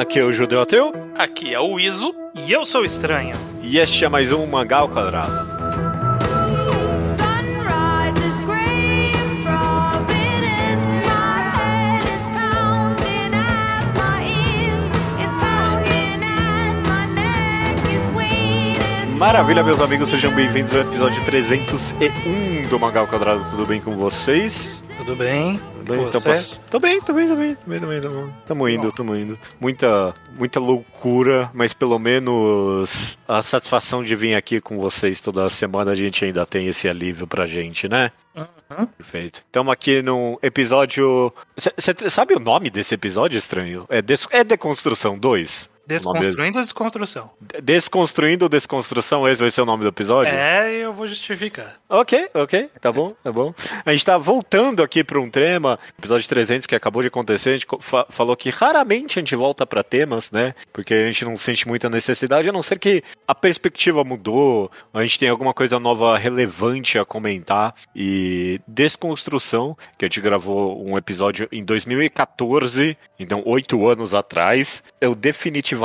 Aqui é o Judeu Ateu. Aqui é o Iso. E eu sou estranho. E este é mais um Mangá ao Quadrado. Maravilha, meus amigos, sejam bem-vindos ao episódio 301 do Mangá ao Quadrado. Tudo bem com vocês? Tudo bem? Tudo bem? Com Então você? posso- Tô bem, tô bem, tô bem, tô bem, tô bem, tô. Tamo indo, tamo indo. Muita, muita loucura, mas pelo menos a satisfação de vir aqui com vocês toda semana a gente ainda tem esse alívio pra gente, né? Uhum. Perfeito. Estamos aqui num episódio. Você sabe o nome desse episódio estranho? É, des... é Deconstrução 2? Desconstruindo a desconstrução. De- Desconstruindo Desconstrução, esse vai ser o nome do episódio? É, eu vou justificar. Ok, ok, tá bom, tá bom. A gente tá voltando aqui para um tema, episódio 300 que acabou de acontecer, a gente fa- falou que raramente a gente volta para temas, né? Porque a gente não sente muita necessidade, a não ser que a perspectiva mudou, a gente tem alguma coisa nova relevante a comentar. E Desconstrução, que a gente gravou um episódio em 2014, então oito anos atrás, eu definitivamente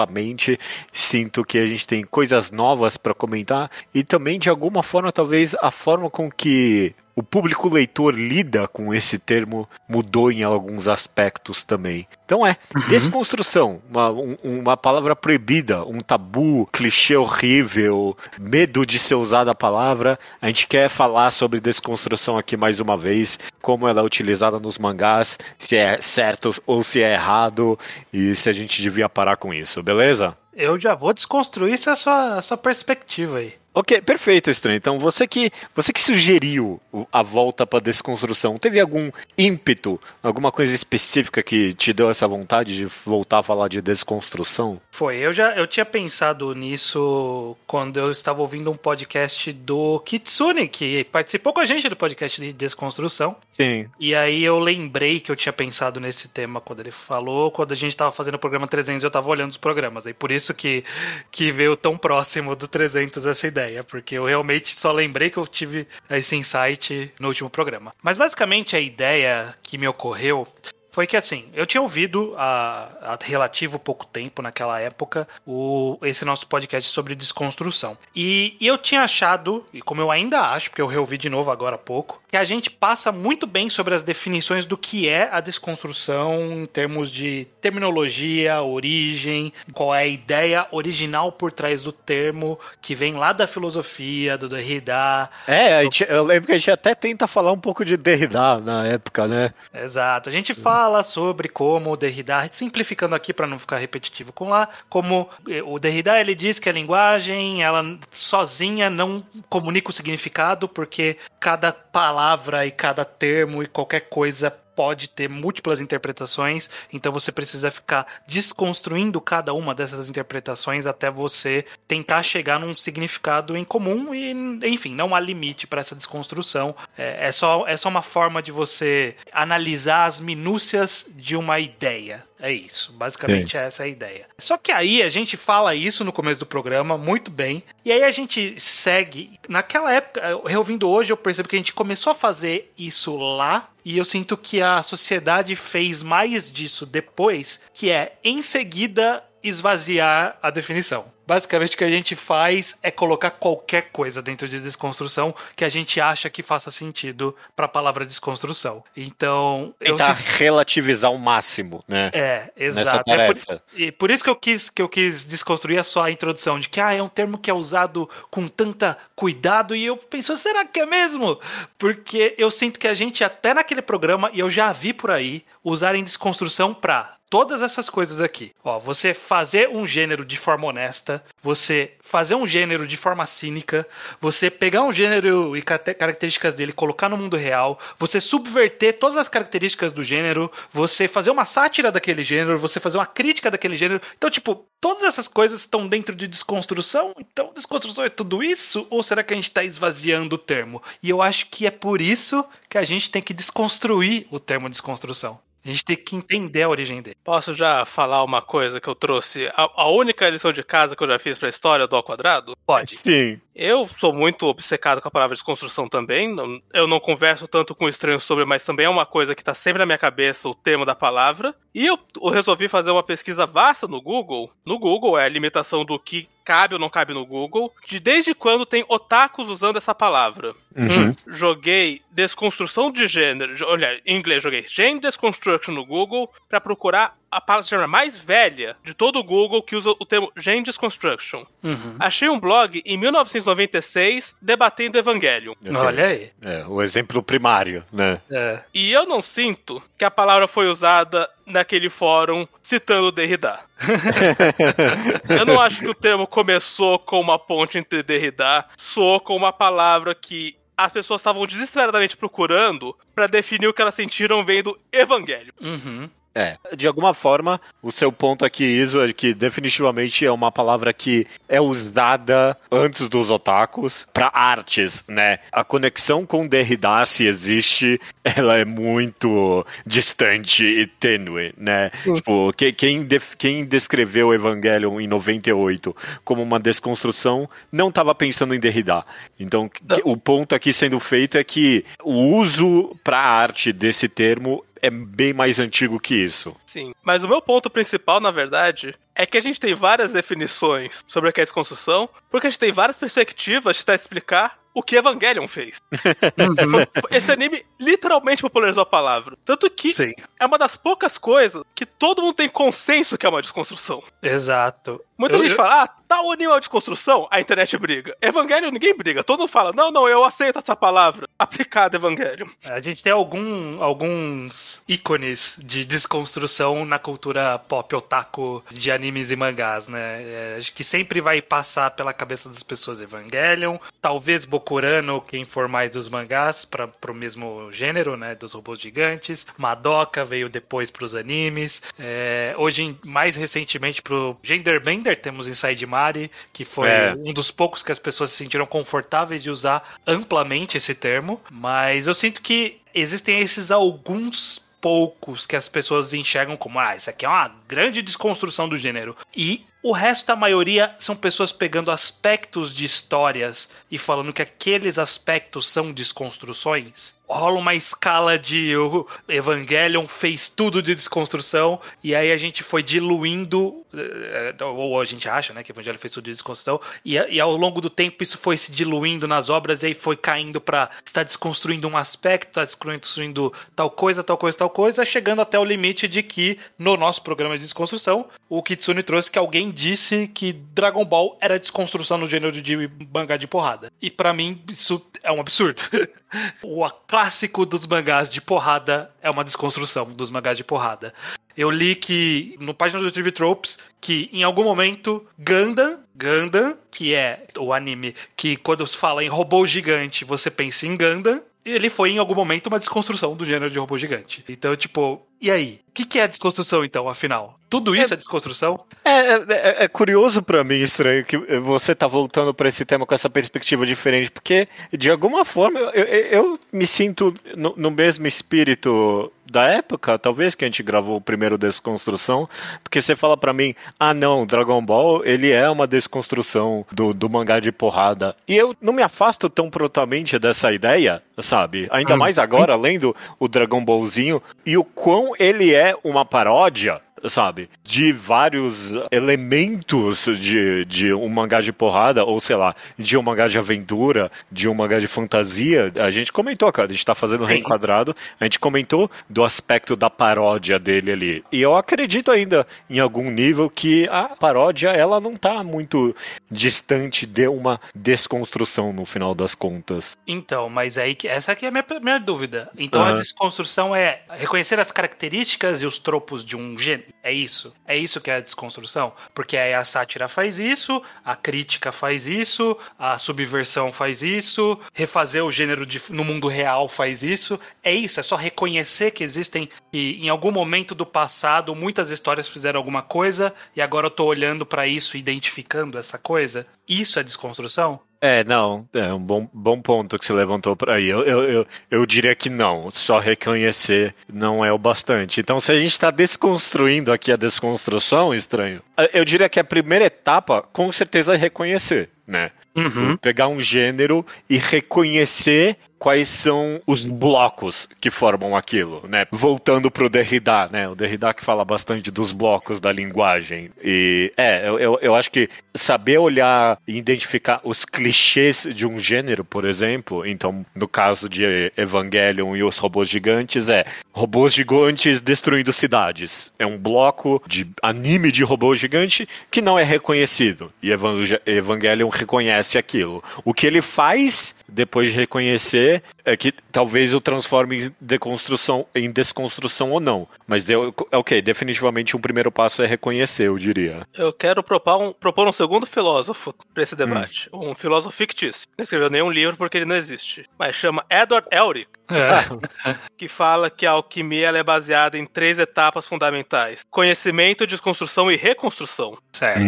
sinto que a gente tem coisas novas para comentar e também de alguma forma talvez a forma com que o público leitor lida com esse termo mudou em alguns aspectos também. Então é, desconstrução, uma, um- uma palavra proibida, um tabu, clichê horrível, medo de ser usada a palavra. A gente quer falar sobre desconstrução aqui mais uma vez, como ela é utilizada nos mangás, se é certo ou se é errado e se a gente devia parar com isso, beleza? Eu já vou desconstruir essa sua, essa perspectiva aí. Ok, perfeito, estranho. Então, você que você que sugeriu a volta para desconstrução, teve algum ímpeto, alguma coisa específica que te deu essa vontade de voltar a falar de desconstrução? Foi, eu já eu tinha pensado nisso quando eu estava ouvindo um podcast do Kitsune, que participou com a gente do podcast de desconstrução. Sim. E aí eu lembrei que eu tinha pensado nesse tema quando ele falou, quando a gente tava fazendo o programa 300, eu tava olhando os programas. Aí por isso que, que veio tão próximo do 300 essa ideia, porque eu realmente só lembrei que eu tive esse insight no último programa. Mas basicamente a ideia que me ocorreu foi que assim, eu tinha ouvido há, há relativo pouco tempo, naquela época, o, esse nosso podcast sobre desconstrução. E, e eu tinha achado, e como eu ainda acho, porque eu reouvi de novo agora há pouco, que a gente passa muito bem sobre as definições do que é a desconstrução em termos de terminologia, origem, qual é a ideia original por trás do termo, que vem lá da filosofia, do Derrida, É, gente- eu lembro que a gente até tenta falar um pouco de Derrida na época, né? Exato. A gente fala sobre como o Derrida, simplificando aqui para não ficar repetitivo com lá, como eh, o Derrida ele diz que a linguagem, ela sozinha não comunica o significado, porque cada palavra e cada termo e qualquer coisa pode ter múltiplas interpretações, então você precisa ficar desconstruindo cada uma dessas interpretações até você tentar chegar num significado em comum e, enfim, não há limite para essa desconstrução. É, é só, é só uma forma de você analisar as minúcias de uma ideia. É isso, basicamente essa é a ideia. Só que aí a gente fala isso no começo do programa, muito bem, e aí a gente segue. Naquela época, reouvindo hoje, eu percebo que a gente começou a fazer isso lá, e eu sinto que a sociedade fez mais disso depois, que é em seguida esvaziar a definição. Basicamente o que a gente faz é colocar qualquer coisa dentro de desconstrução que a gente acha que faça sentido para a palavra desconstrução. Então, eu Tentar sinto relativizar o máximo, né? é, exato. É por, e por isso que eu quis que eu quis desconstruir só a introdução de que ah, é um termo que é usado com tanta cuidado e eu penso, será que é mesmo? Porque eu sinto que a gente até naquele programa e eu já vi por aí usarem desconstrução pra todas essas coisas aqui. Ó, você fazer um gênero de forma honesta, você fazer um gênero de forma cínica, você pegar um gênero e características dele, colocar no mundo real, você subverter todas as características do gênero, você fazer uma sátira daquele gênero, você fazer uma crítica daquele gênero. Então, tipo, todas essas coisas estão dentro de desconstrução. Então, desconstrução é tudo isso? Ou será que a gente está esvaziando o termo? E eu acho que é por isso que a gente tem que desconstruir o termo desconstrução. A gente tem que entender a origem dele. Posso já falar uma coisa que eu trouxe? A, a única lição de casa que eu já fiz pra história do ao quadrado? Pode. Sim. Eu sou muito obcecado com a palavra desconstrução também. não- Eu não converso tanto com estranhos sobre, mas também é uma coisa que tá sempre na minha cabeça, o termo da palavra. E eu, eu resolvi fazer uma pesquisa vasta no Google. No Google é a limitação do que cabe ou não cabe no Google, de desde quando tem otakus usando essa palavra. Uhum. Joguei desconstrução de gênero, olha, em inglês joguei Gene Desconstruction no Google pra procurar a palavra mais velha de todo o Google que usa o termo Gene Desconstruction. Uhum. Achei um blog em 1996 debatendo Evangelion. Ok. Olha aí. É, o exemplo primário, né? É. E eu não sinto que a palavra foi usada naquele fórum citando Derrida. eu não acho que o termo começou com uma ponte entre Derrida, soou com uma palavra que as pessoas estavam desesperadamente procurando pra definir o que elas sentiram vendo Evangelho. Uhum. É. De alguma forma, o seu ponto aqui, Iso, é que definitivamente é uma palavra que é usada antes dos otakus para artes, né? A conexão com Derrida, se existe, ela é muito distante e tênue, né? Tipo, que- quem, def- quem descreveu Evangelion em 98 como uma desconstrução não estava pensando em Derrida. Então, o ponto aqui sendo feito é que o uso para arte desse termo é bem mais antigo que isso. Sim. Mas o meu ponto principal, na verdade, é que a gente tem várias definições sobre o que é desconstrução, porque a gente tem várias perspectivas de explicar o que Evangelion fez. Uhum. Esse anime literalmente popularizou a palavra. Tanto que Sim, é uma das poucas coisas que todo mundo tem consenso que é uma desconstrução. exato. Muita Eu- gente eu- fala, ah, tal anime é uma desconstrução, a internet briga. Evangelho ninguém briga, todo mundo fala, não, não, eu aceito essa palavra aplicada a Evangelho. A gente tem algum, alguns ícones de desconstrução na cultura pop otaku de animes e mangás, né? É, acho que sempre vai passar pela cabeça das pessoas Evangelion, talvez Bokurano, quem for mais dos mangás, para pro mesmo gênero, né? Dos robôs gigantes. Madoka veio depois pros animes. É, hoje, mais recentemente, pro Genderbender, temos Inside Mari, que foi É. um dos poucos que as pessoas se sentiram confortáveis de usar amplamente esse termo, mas eu sinto que existem esses alguns poucos que as pessoas enxergam como, ah, isso aqui é uma grande desconstrução do gênero. E o resto da maioria são pessoas pegando aspectos de histórias e falando que aqueles aspectos são desconstruções. Rola uma escala de o Evangelion fez tudo de desconstrução e aí a gente foi diluindo, eh, ou a gente acha, né, que Evangelho fez tudo de desconstrução e, e ao longo do tempo isso foi se diluindo nas obras e aí foi caindo pra está desconstruindo um aspecto, está desconstruindo tal coisa, tal coisa, tal coisa, chegando até o limite de que no nosso programa de desconstrução, o Kitsune trouxe que alguém disse que Dragon Ball era desconstrução no gênero de mangá de porrada. E pra mim isso é um absurdo. o clássico dos mangás de porrada é uma desconstrução dos mangás de porrada. Eu li que no página do TV Tropes que em algum momento Gundam, Gundam, que é o anime que quando se fala em robô gigante, você pensa em Gundam, ele foi em algum momento uma desconstrução do gênero de robô gigante. Então, tipo, e aí? O que, que é desconstrução então, afinal? Tudo isso é, desconstrução? É, é- é- é curioso pra mim, estranho, que você tá voltando pra esse tema com essa perspectiva diferente, porque de alguma forma eu, eu- eu me sinto no, no mesmo espírito da época, talvez que a gente gravou o primeiro Desconstrução, porque você fala pra mim, ah não, Dragon Ball, ele é uma desconstrução do, do mangá de porrada. E eu não me afasto tão prontamente dessa ideia, sabe? Ainda mais agora, lendo o Dragon Ballzinho, e o quão ele é uma paródia sabe? De vários elementos de, de um mangá de porrada, ou sei lá, de um mangá de aventura, de um mangá de fantasia. A gente comentou, cara, a gente tá fazendo um reenquadrado, a gente comentou do aspecto da paródia dele ali. E eu acredito ainda, em algum nível, que a paródia, ela não tá muito distante de uma desconstrução no final das contas. Então, mas aí que essa aqui é a minha primeira dúvida. Então a Aham. desconstrução é reconhecer as características e os tropos de um gênero. É isso? É isso que é a desconstrução? Porque aí a sátira faz isso, a crítica faz isso, a subversão faz isso, refazer o gênero de- no mundo real faz isso. É isso, é só reconhecer que existem que em algum momento do passado muitas histórias fizeram alguma coisa e agora eu tô olhando pra isso identificando essa coisa. Isso é desconstrução? É, não, é um bom, bom ponto que você levantou por aí. Eu, eu, eu, eu diria que não, só reconhecer não é o bastante. Então, se a gente está desconstruindo aqui a desconstrução, estranho, eu diria que a primeira etapa, com certeza, é reconhecer, né? Uhum. Pegar um gênero e reconhecer quais são os blocos que formam aquilo, né? Voltando pro Derrida, né? O Derrida que fala bastante dos blocos da linguagem. E é, eu, eu, acho que saber olhar e identificar os clichês de um gênero, por exemplo, então no caso de Evangelion e os robôs gigantes, é robôs gigantes destruindo cidades. É um bloco de anime de robô gigante que não é reconhecido. E Evangel- Evangelion reconhece aquilo. O que ele faz depois de reconhecer é que talvez o transforme em deconstrução, em desconstrução ou não. Mas deu, é ok, definitivamente um primeiro passo é reconhecer, eu diria. Eu quero propor um, propor um segundo filósofo pra esse debate. Um filósofo fictício. Não escreveu nenhum livro porque ele não existe. Mas chama Edward Elric, É. que fala que a alquimia ela é baseada em três etapas fundamentais: conhecimento, desconstrução e reconstrução. Certo.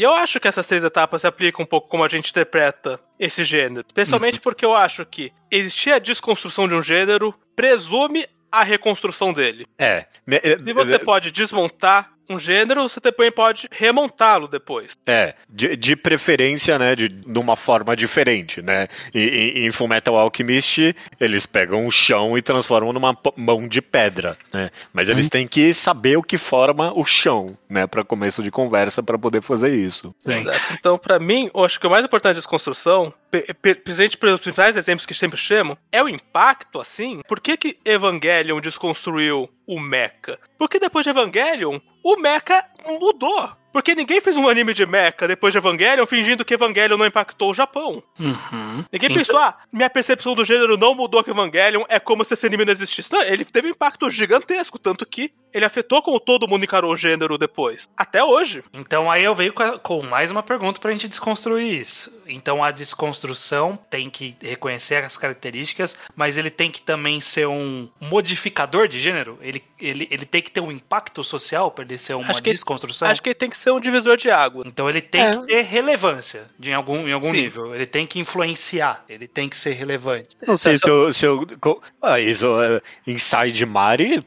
E eu acho que essas três etapas se aplicam um pouco como a gente interpreta esse gênero. Especialmente porque eu acho que existir a desconstrução de um gênero presume a reconstrução dele. É. é, Se você pode desmontar um gênero, você também pode remontá-lo depois. É, de, de preferência, né, de, de uma forma diferente, né? E, e- em Fullmetal Alchemist, eles pegam o chão e transformam numa mão de pedra, né? Mas eles têm que saber o que forma o chão, né, para começo de conversa para poder fazer isso. Sim. Exato. Então, pra mim, eu acho que o mais importante da desconstrução, pe- pe- principalmente pelos principais exemplos que sempre chamo, é o impacto, assim. Por que, que Evangelion desconstruiu o Mecha? Porque depois de Evangelion, o Mecha mudou. Porque ninguém fez um anime de Mecha depois de Evangelion fingindo que Evangelion não impactou o Japão. Uhum. Ninguém pensou, ah, minha percepção do gênero não mudou com Evangelion, é como se esse anime não existisse. Não, ele teve um impacto gigantesco, tanto que ele afetou como todo mundo encarou o gênero depois. Até hoje. Então aí eu venho com, a- com mais uma pergunta pra gente desconstruir isso. Então a desconstrução tem que reconhecer as características, mas ele tem que também ser um modificador de gênero? Ele, ele, ele tem que ter um impacto social pra ele ser uma Acho que- desconstrução? Acho que ele tem que ser um divisor de água. Então ele tem É. que ter relevância de em algum, em algum Sim. nível. Ele tem que influenciar, ele tem que ser relevante. Não sei se eu. Se eu ah, isso, é, Inside Mari,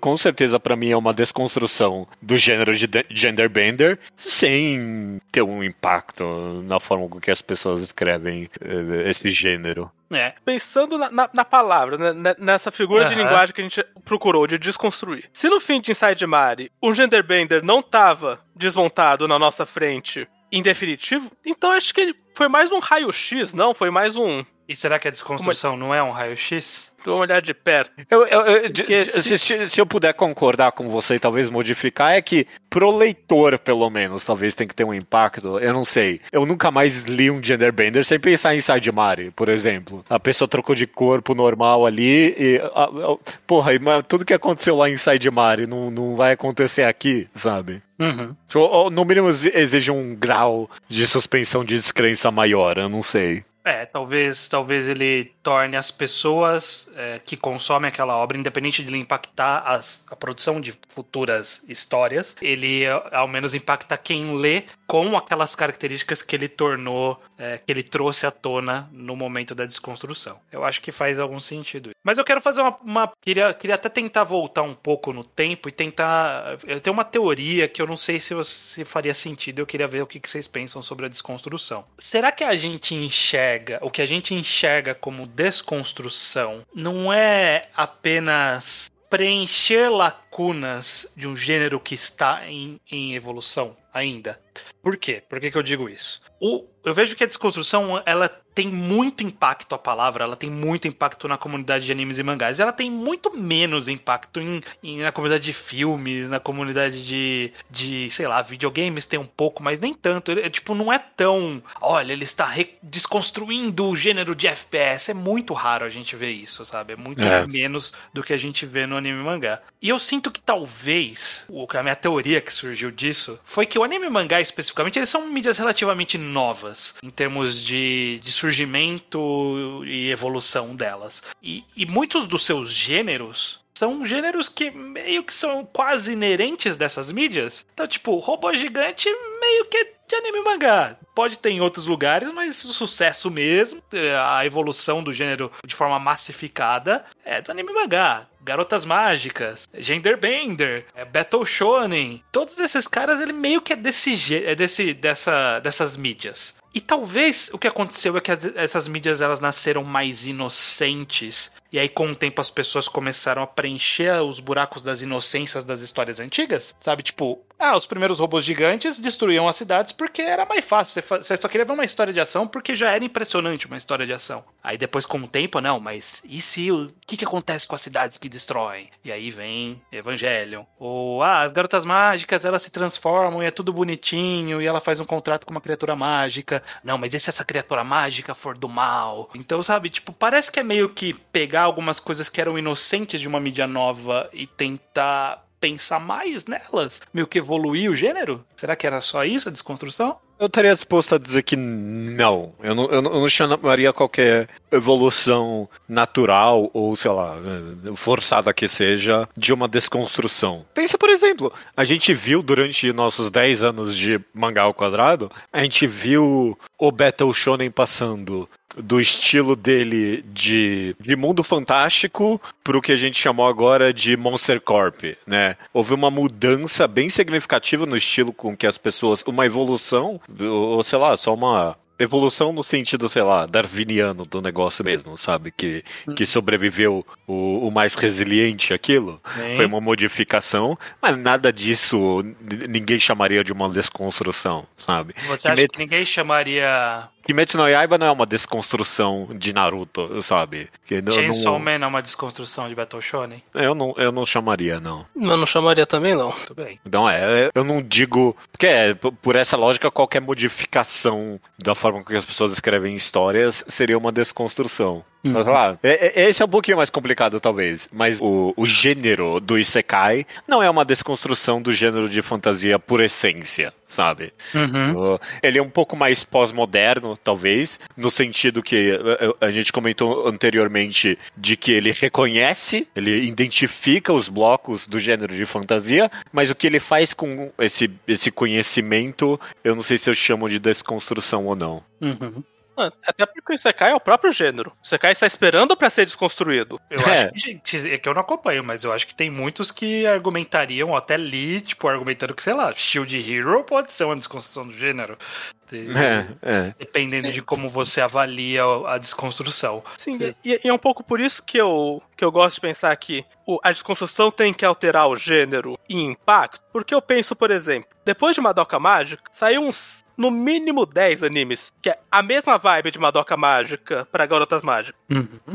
com certeza pra mim é uma desconstrução do gênero de de- genderbender, sem ter um impacto na forma com que as pessoas escrevem eh, esse gênero. É. Pensando na, na- na palavra, né, ne- nessa figura de Aham. linguagem que a gente procurou de desconstruir. Se no fim de Inside Mari o genderbender não tava desmontado na nossa frente em definitivo, então acho que ele foi mais um raio-x, não? Foi mais um. E será que a desconstrução não é um raio-x? Vamos olhar de perto. Eu, eu- eu- de- se, se- se- eu puder concordar com você e talvez modificar, é que pro leitor, pelo menos, talvez tem que ter um impacto. Eu não sei. Eu nunca mais li um genderbender sem pensar em Inside Mari, por exemplo. A pessoa trocou de corpo normal ali e. ah, ah, porra, mas tudo que aconteceu lá em Inside Mari não, não vai acontecer aqui, sabe? Uhum. Ou, ou, no mínimo exi- exige um grau de suspensão de descrença maior, eu não sei. É, talvez, talvez ele torne as pessoas é, que consomem aquela obra, independente de ele impactar as- a produção de futuras histórias, ele é, ao menos impacta quem lê com aquelas características que ele tornou, é, que ele trouxe à tona no momento da desconstrução. Eu acho que faz algum sentido. Mas eu quero fazer uma. uma- queria, queria até tentar voltar um pouco no tempo e tentar. Eu tenho uma teoria que eu não sei se, se faria sentido, eu queria ver o que, que vocês pensam sobre a desconstrução. Será que a gente enxerga, o que a gente enxerga como desconstrução, não é apenas preencher lacunas de um gênero que está em, em evolução ainda? Por quê? Por que, que eu digo isso? O, eu vejo que a desconstrução ela tem muito impacto a palavra, ela tem muito impacto na comunidade de animes e mangás. Ela tem muito menos impacto em, em- na comunidade de filmes, na comunidade de, de, sei lá, videogames tem um pouco, mas nem tanto. Ele, é, tipo, não é tão. Olha, ele está desconstruindo o gênero de FPS. É muito raro a gente ver isso, sabe? É muito É. menos do que a gente vê no anime e mangá. E eu sinto que talvez, o- a minha teoria que surgiu disso, foi que o anime e mangá especificamente, eles são mídias relativamente novas em termos de, de surgimento e evolução delas. E, e muitos dos seus gêneros são gêneros que meio que são quase inerentes dessas mídias. Então, tipo, robô gigante meio que é de anime mangá. Pode ter em outros lugares, mas o sucesso mesmo, a evolução do gênero de forma massificada é do anime mangá. Garotas Mágicas, Genderbender, é Battle Shonen, todos esses caras ele meio que é desse é desse dessa dessas mídias. E talvez o que aconteceu é que as- essas mídias elas nasceram mais inocentes. E aí, com o tempo, as pessoas começaram a preencher os buracos das inocências das histórias antigas. Sabe? Tipo, ah, os primeiros robôs gigantes destruíam as cidades porque era mais fácil. Você, só queria ver uma história de ação porque já era impressionante uma história de ação. Aí depois, com o tempo, não, mas e se o que, que acontece com as cidades que destroem? E aí vem Evangelion. Ou, ah, as garotas mágicas elas se transformam e é tudo bonitinho e ela faz um contrato com uma criatura mágica. Não, mas e se essa criatura mágica for do mal? Então, sabe, tipo, parece que é meio que pegar algumas coisas que eram inocentes de uma mídia nova e tentar pensar mais nelas, meio que evoluir o gênero? Será que era só isso a desconstrução? Eu estaria disposto a dizer que não. Eu não, eu não, eu não chamaria qualquer evolução natural ou, sei lá, eh, forçada que seja, de uma desconstrução. Pensa, por exemplo, a gente viu durante nossos 10 anos de mangá ao quadrado, a gente viu o Battle Shonen passando do estilo dele de, de mundo fantástico pro que a gente chamou agora de Monster Corp, né? Houve uma mudança bem significativa no estilo com que as pessoas, uma evolução, ou sei lá, só uma evolução no sentido, sei lá, darwiniano do negócio mesmo, sabe? Que, que sobreviveu o, o mais resiliente aquilo. Foi uma modificação, mas nada disso ninguém chamaria de uma desconstrução, sabe? Você acha que ninguém chamaria Kimetsu no Yaiba não é uma desconstrução de Naruto, sabe? Que Chainsaw não, Man é uma desconstrução de Battle Shonen? eu, não, eu não chamaria, não. Eu não chamaria também, não. Tudo bem. Não é, eu não digo. Porque é, por essa lógica, qualquer modificação da forma com que as pessoas escrevem histórias seria uma desconstrução. Mas lá, é- é- esse é um pouquinho mais complicado, talvez. Mas o, o gênero do Isekai não é uma desconstrução do gênero de fantasia por essência, sabe? Uhum. Uh, Ele é um pouco mais pós-moderno, talvez, no sentido que uh, uh, a gente comentou anteriormente de que ele reconhece, ele identifica os blocos do gênero de fantasia, mas o que ele faz com esse, esse conhecimento, eu não sei se eu chamo de desconstrução ou não. Uhum. Até porque o Isekai é o próprio gênero. O Isekai está esperando pra ser desconstruído. Eu É. acho que, gente, é que eu não acompanho, mas eu acho que tem muitos que argumentariam, ou até li, tipo, argumentando que, sei lá, Shield Hero pode ser uma desconstrução do gênero. É, é. Dependendo Sim. de como você avalia a desconstrução. Sim, e, e é um pouco por isso que eu, que eu gosto de pensar que o- a desconstrução tem que alterar o gênero e impacto. Porque eu penso, por exemplo, depois de Madoka Mágica, saiu uns, no mínimo 10 animes, que é a mesma vibe de Madoka Mágica para Garotas Mágicas.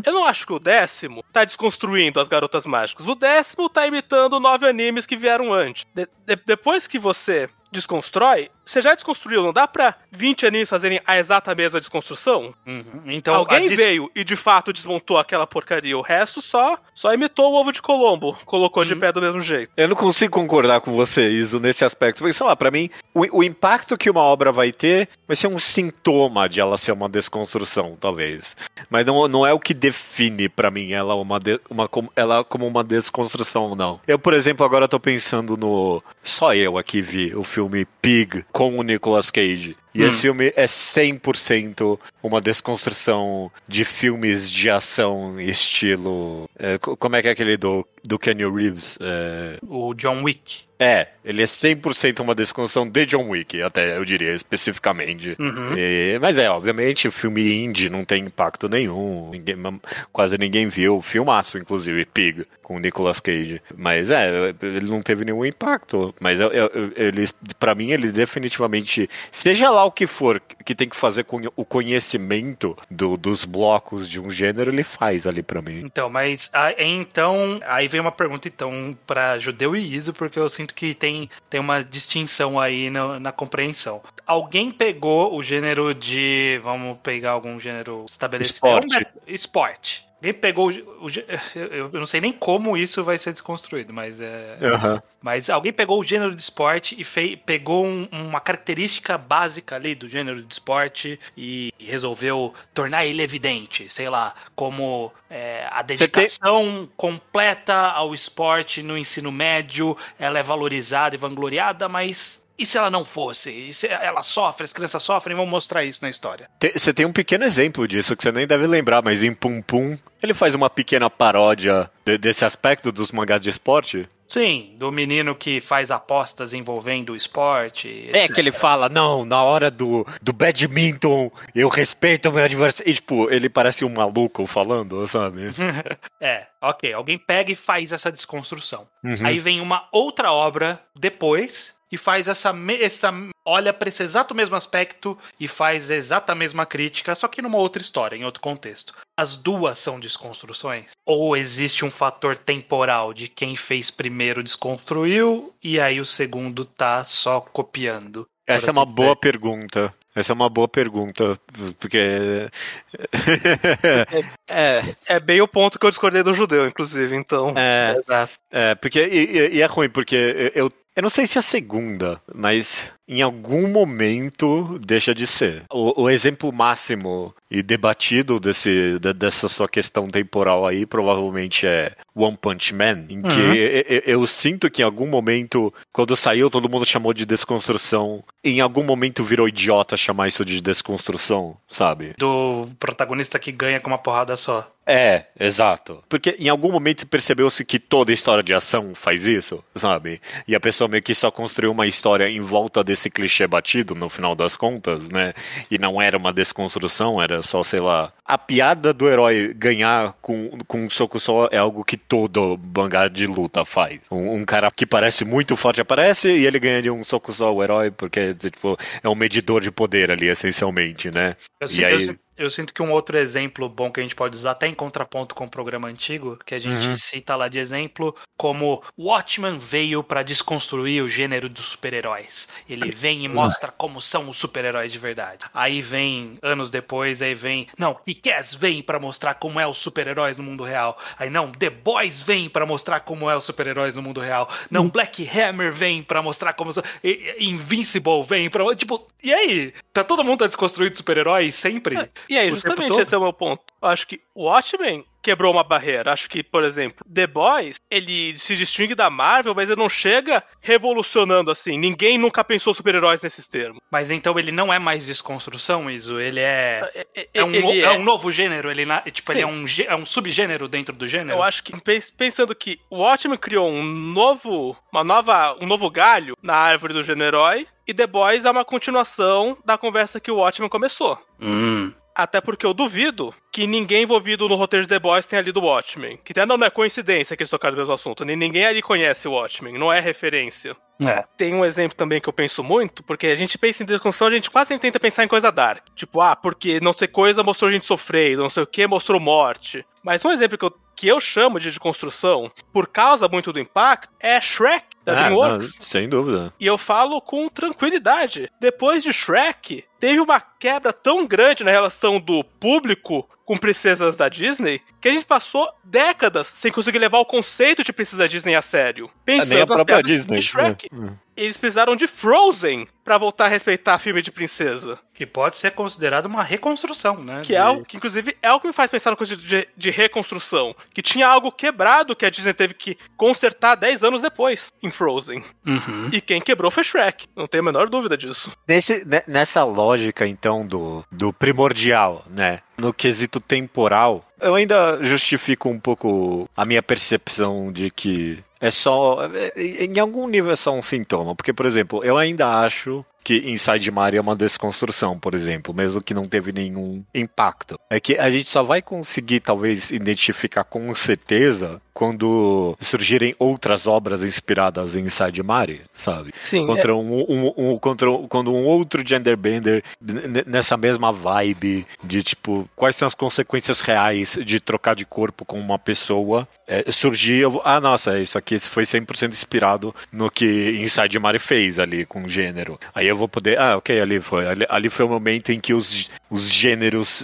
Eu não acho que o décimo tá desconstruindo as garotas mágicas. O décimo tá imitando nove animes que vieram antes. De- de- depois que você desconstrói, você já desconstruiu, não dá pra 20 animes fazerem a exata mesma desconstrução? Uhum. Então, Alguém des- veio e de fato desmontou aquela porcaria, o resto só só imitou o ovo de Colombo, colocou de Uhum. pé do mesmo jeito. Eu não consigo concordar com você, Iso, nesse aspecto. Porque, sei lá, pra mim, o, o impacto que uma obra vai ter vai ser um sintoma de ela ser uma desconstrução, talvez. Mas não, não é o que define pra mim ela, uma de- uma, como- ela como uma desconstrução ou não. Eu, por exemplo, agora tô pensando no. Só eu aqui vi o filme Pig com o Nicolas Cage. E Hum. esse filme é 100% uma desconstrução de filmes de ação estilo. é, co- como é que é aquele do, do Kenny Reeves? É, O John Wick. é, ele é 100% uma desconstrução de John Wick, até eu diria especificamente. Uhum. E- mas é, obviamente, filme indie não tem impacto nenhum, ninguém- quase ninguém viu. Filmaço, inclusive, Pig, com o Nicolas Cage. Mas é, ele não teve nenhum impacto. Mas eu, eu- ele, pra mim, ele definitivamente, seja lá o que for que tem que fazer com o conhecimento do- dos blocos de um gênero, ele faz ali pra mim. Então, mas então, aí vem uma pergunta então para judeu e iso, porque eu sinto que tem, tem uma distinção aí na, na compreensão. Alguém pegou o gênero de, vamos pegar algum gênero estabelecido, Esporte. É um esporte. Alguém pegou o, o eu, não sei nem como isso vai ser desconstruído, mas é Aham. mas alguém pegou o gênero de esporte e fei- pegou um- uma característica básica ali do gênero de esporte e resolveu tornar ele evidente, sei lá, como é, a Você tem- dedicação completa ao esporte no ensino médio, ela é valorizada e vangloriada, mas e se ela não fosse? E se ela sofre, as crianças sofrem, vamos mostrar isso na história. Você tem um pequeno exemplo disso que você nem deve lembrar, mas em Pum Pum ele faz uma pequena paródia de- desse aspecto dos mangás de esporte. Sim, do menino que faz apostas envolvendo o esporte. É que ele fala, não, na hora do, do badminton eu respeito o meu adversário. E, tipo, ele parece um maluco falando, sabe? É, ok. Alguém pega e faz essa desconstrução. Uhum. Aí vem uma outra obra depois e faz essa, essa olha para esse exato mesmo aspecto e faz a exata mesma crítica, só que numa outra história, em outro contexto. As duas são desconstruções? Ou existe um fator temporal de quem fez primeiro desconstruiu e aí o segundo tá só copiando? Essa é uma boa pergunta. Essa é uma boa pergunta, porque. é, É bem o ponto que eu discordei do judeu, inclusive, então. é, Exato. é, porque e- e é ruim, porque eu, eu não sei se é a segunda, mas em algum momento deixa de ser. O, o exemplo máximo e debatido desse, de- dessa sua questão temporal aí provavelmente é One Punch Man, em que Uhum. eu, eu- eu sinto que em algum momento, quando saiu, todo mundo chamou de desconstrução. Em algum momento virou idiota chamar isso de desconstrução, sabe? Do protagonista que ganha com uma porrada só. É, exato. Porque em algum momento percebeu-se que toda história de ação faz isso, sabe? E a pessoa meio que só construiu uma história em volta desse clichê batido, no final das contas, né? E não era uma desconstrução, era só, sei lá. A piada do herói ganhar com, com um soco só é algo que todo mangá de luta faz. Um, um cara que parece muito forte aparece e ele ganha de um soco só, o herói, porque, tipo, é um medidor de poder ali, essencialmente, né? Eu, E aí- eu eu sinto que um outro exemplo bom que a gente pode usar, até em contraponto com o programa antigo, que a gente Uhum. cita lá de exemplo, como Watchman veio para desconstruir o gênero dos super-heróis. Ele vem e mostra como são os super-heróis de verdade. Aí vem, anos depois, aí vem, não, Kick-Ass vem para mostrar como é os super-heróis no mundo real. Aí não, The Boys vem para mostrar como é os super-heróis no mundo real. Não, Black Hammer vem para mostrar como e- e- Invincible vem para tipo, e aí? Tá todo mundo tá desconstruído de super-heróis sempre? E aí, justamente esse é o meu ponto. Eu acho que Watchmen quebrou uma barreira. Acho que, por exemplo, The Boys, ele se distingue da Marvel, mas ele não chega revolucionando assim. Ninguém nunca pensou super-heróis nesses termos. Mas então ele não é mais desconstrução, Iso? Ele é. É, É um, ele no- é- é um novo gênero, ele, na- tipo, ele é um, gê- é um subgênero dentro do gênero? Eu acho que pens- pensando que o Watchmen criou um novo, uma nova, um novo galho na árvore do gênero herói e The Boys é uma continuação da conversa que o Watchmen começou. Hum. Até porque eu duvido que ninguém envolvido no roteiro de The Boys tenha lido o Watchmen. Que até não é coincidência que eles tocaram no mesmo assunto. Nem ninguém ali conhece o Watchmen, não é referência. É. Tem um exemplo também que eu penso muito, porque a gente pensa em desconstrução, a gente quase sempre tenta pensar em coisa dark. Tipo, ah, porque não sei coisa mostrou gente sofrendo, não sei o que mostrou morte. Mas um exemplo que eu, que eu chamo de desconstrução, por causa muito do impacto, é Shrek, da Ah, DreamWorks. não, sem dúvida. E eu falo com tranquilidade. Depois de Shrek, teve uma quebra tão grande na relação do público com princesas da Disney que a gente passou décadas sem conseguir levar o conceito de princesa Disney a sério. Pensando É, nem a própria Disney. de Shrek. Eles precisaram de Frozen pra voltar a respeitar filme de princesa. Que pode ser considerado uma reconstrução, né? Que é De- algo que, inclusive, é o que me faz pensar no coisa de, de reconstrução. Que tinha algo quebrado que a Disney teve que consertar 10 anos depois, em Frozen. Uhum. E quem quebrou foi Shrek. Não tenho a menor dúvida disso. Nesse, ne- nessa lógica, então, do, do primordial, né? No quesito temporal, eu ainda justifico um pouco a minha percepção de que é só. é- Em algum nível é só um sintoma. Porque, por exemplo, eu ainda acho que Inside Mario é uma desconstrução, por exemplo, mesmo que não teve nenhum impacto. É que a gente só vai conseguir, talvez, identificar com certeza quando surgirem outras obras inspiradas em Inside Mario, sabe? Sim, contra um, um, um- contra um- quando um outro genderbender nessa mesma vibe de tipo quais são as consequências reais de trocar de corpo com uma pessoa é, surgir ah nossa isso aqui foi 100% inspirado no que Inside Mario fez ali com o gênero. Aí eu vou poder ah ok ali foi ali, ali foi o momento em que os, os gêneros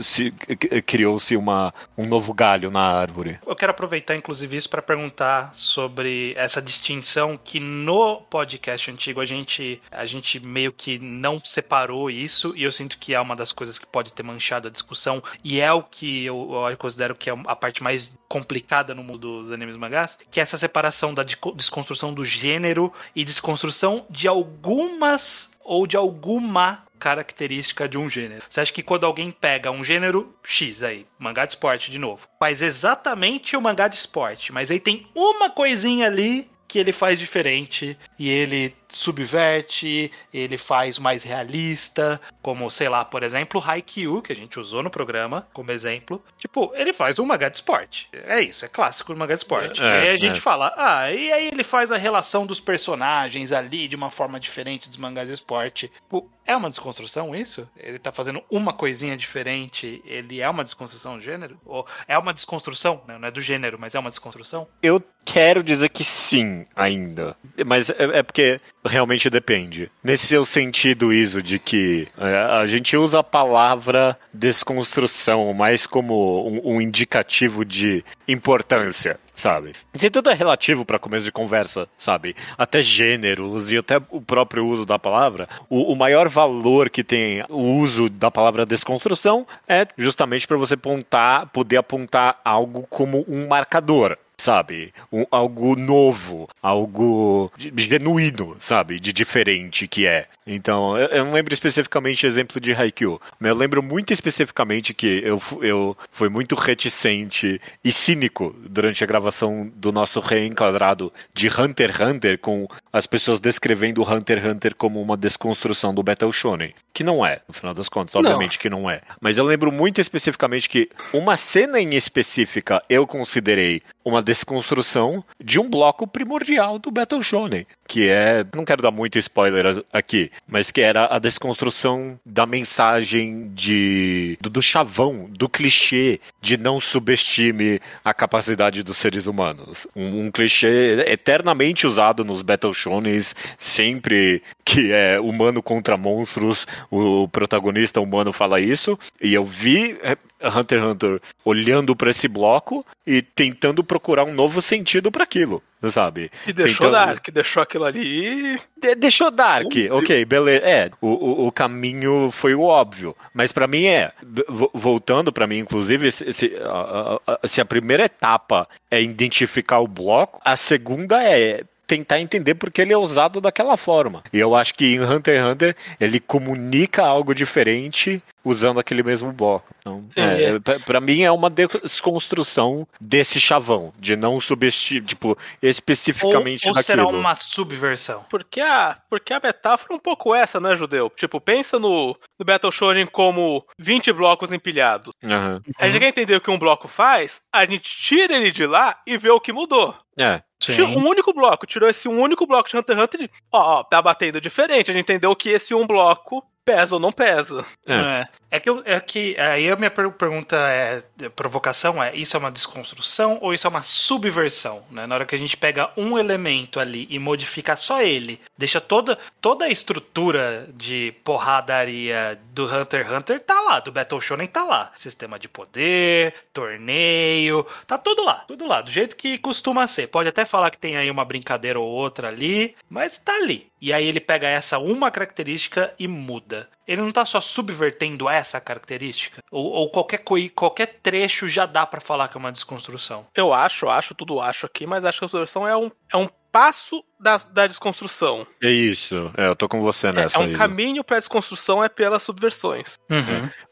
criou-se uma um novo galho na árvore. Eu quero aproveitar, inclusive, isso para perguntar sobre essa distinção que no podcast antigo a gente, a gente meio que não separou isso, e eu sinto que é uma das coisas que pode ter manchado a discussão, e é o que eu, eu considero que é a parte mais complicada no mundo dos animes mangás, que é essa separação da desconstrução do gênero e desconstrução de algumas ou de alguma característica de um gênero. Você acha que quando alguém pega um gênero X aí, mangá de esporte de novo, faz exatamente o mangá de esporte, mas aí tem uma coisinha ali que ele faz diferente e ele subverte, ele faz mais realista, como, sei lá, por exemplo, Haikyuu, que a gente usou no programa como exemplo. Tipo, ele faz um mangá de esporte. É isso, é clássico do mangá de esporte. É, aí a é. gente fala, ah, e aí ele faz a relação dos personagens ali de uma forma diferente dos mangás de esporte. Tipo, é uma desconstrução isso? Ele tá fazendo uma coisinha diferente, ele é uma desconstrução do gênero? Ou é uma desconstrução, né? não é do gênero, mas é uma desconstrução? Eu quero dizer que sim, ainda. Mas é, é porque realmente depende. Nesse seu sentido, Iso, de que é, a gente usa a palavra desconstrução mais como um, um indicativo de importância. Sabe? Se tudo é relativo para começo de conversa, sabe? Até gêneros e até o próprio uso da palavra, o, o maior valor que tem o uso da palavra desconstrução é justamente para você apontar, poder apontar algo como um marcador sabe? Um, algo novo, algo genuíno, sabe? De diferente que é. Então, eu, eu não lembro especificamente exemplo de Haikyuu, mas eu lembro muito especificamente que eu, eu fui muito reticente e cínico durante a gravação do nosso reenquadrado de Hunter x Hunter com as pessoas descrevendo o Hunter x Hunter como uma desconstrução do Battle Shonen, que não é, no final das contas, obviamente que não é. Mas eu lembro muito especificamente que uma cena em específica eu considerei uma desconstrução de um bloco primordial do Battle Shonen, que é, não quero dar muito spoiler aqui, mas que era a desconstrução da mensagem de do, do chavão, do clichê de não subestime a capacidade dos seres humanos. Um, um clichê eternamente usado nos Battle Shonens, sempre que é humano contra monstros, o protagonista humano fala isso, e eu vi é, Hunter x Hunter olhando pra esse bloco e tentando procurar um novo sentido pra aquilo, sabe? E deixou Tentando- Dark, deixou aquilo ali. De- deixou Dark, ok, beleza. É, o, o, o caminho foi o óbvio. Mas pra mim é, vo- voltando pra mim, inclusive, se, se, a, a- a- se a primeira etapa é identificar o bloco, a segunda é tentar entender porque ele é usado daquela forma. E eu acho que em Hunter x Hunter ele comunica algo diferente usando aquele mesmo bloco. Então, Sim, é, é. pra- pra mim é uma desconstrução desse chavão, de não subestimar, tipo, Ou, especificamente ou será daquilo. uma subversão? Porque a, porque a metáfora é um pouco essa, né, Judeu? Tipo, pensa no, no Battle Shonen como 20 blocos empilhados. Aham. A gente quer entender o que um bloco faz, a gente tira ele de lá e vê o que mudou. É. Tira um único bloco, tirou esse um único bloco de Hunter x Hunter e, ó, ó, tá batendo diferente. A gente entendeu que esse um bloco pesa ou não pesa. É. É. É que, eu- é que aí a minha per- pergunta é, a provocação é, isso é uma desconstrução ou isso é uma subversão? Né? Na hora que a gente pega um elemento ali e modifica só ele, deixa toda, toda a estrutura de porradaria do Hunter x Hunter tá lá, do Battle Shonen tá lá. Sistema de poder, torneio, tá tudo lá, tudo lá, do jeito que costuma ser. Pode até falar que tem aí uma brincadeira ou outra ali, mas tá ali. E aí ele pega essa uma característica e muda. Ele não tá só subvertendo essa característica? Ou, ou qualquer, coi, qualquer trecho já dá pra falar que é uma desconstrução? Eu acho, acho, tudo acho aqui, mas acho que a solução é um, é um passo da, da desconstrução. É isso. É, eu tô com você É, nessa. é um Isis. caminho pra desconstrução é pelas subversões.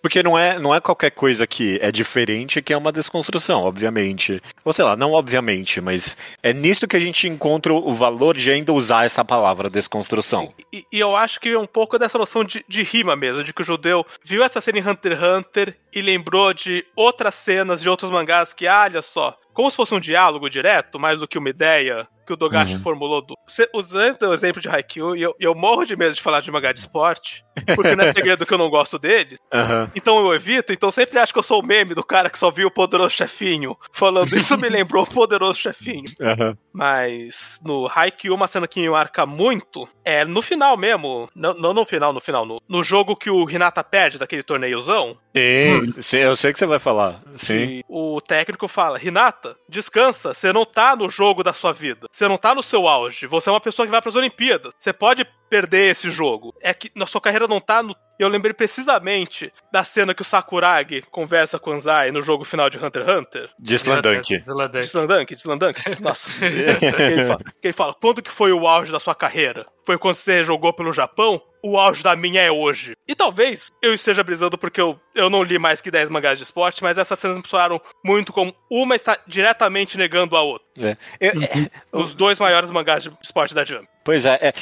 Porque não é, não é qualquer coisa que é diferente que é uma desconstrução, obviamente. Ou sei lá, não obviamente, mas é nisso que a gente encontra o valor de ainda usar essa palavra desconstrução. E, e eu acho que é um pouco dessa noção de, de rima mesmo, de que o judeu viu essa cena em Hunter x Hunter e lembrou de outras cenas de outros mangás que, ah, olha só, como se fosse um diálogo direto, mais do que uma ideia que o Dogashi formulou. Do... Você- Usando o exemplo de Haikyuu, e eu, eu morro de medo de falar de mangá de esporte, porque não é segredo que eu não gosto deles, Aham. então eu evito, então sempre acho que eu sou o meme do cara que só viu o poderoso chefinho falando isso me lembrou o poderoso chefinho. Aham. Mas no Haikyuu, uma cena que me marca muito é no final mesmo. Não, não no final, no final. No, no jogo que o Hinata perde daquele torneiozão. Sim, sim, eu sei que você vai falar. Sim. o técnico fala: Hinata, descansa. Você não tá no jogo da sua vida. Você não tá no seu auge. Você é uma pessoa que vai pras Olimpíadas. Você pode perder esse jogo. É que na sua carreira não tá no eu lembrei precisamente da cena que o Sakuragi conversa com o Anzai no jogo final de Hunter x Hunter. De Slandunk. De Slandunk, de Slandunk. Nossa. que, ele fala, que ele fala, quando que foi o auge da sua carreira? Foi quando você jogou pelo Japão? O auge da minha é hoje. E talvez eu esteja brisando porque eu, eu não li mais que 10 mangás de esporte, mas essas cenas me soaram muito como uma está diretamente negando a outra. É. Eu- é, Os dois maiores mangás de esporte da Jump. Pois é, é,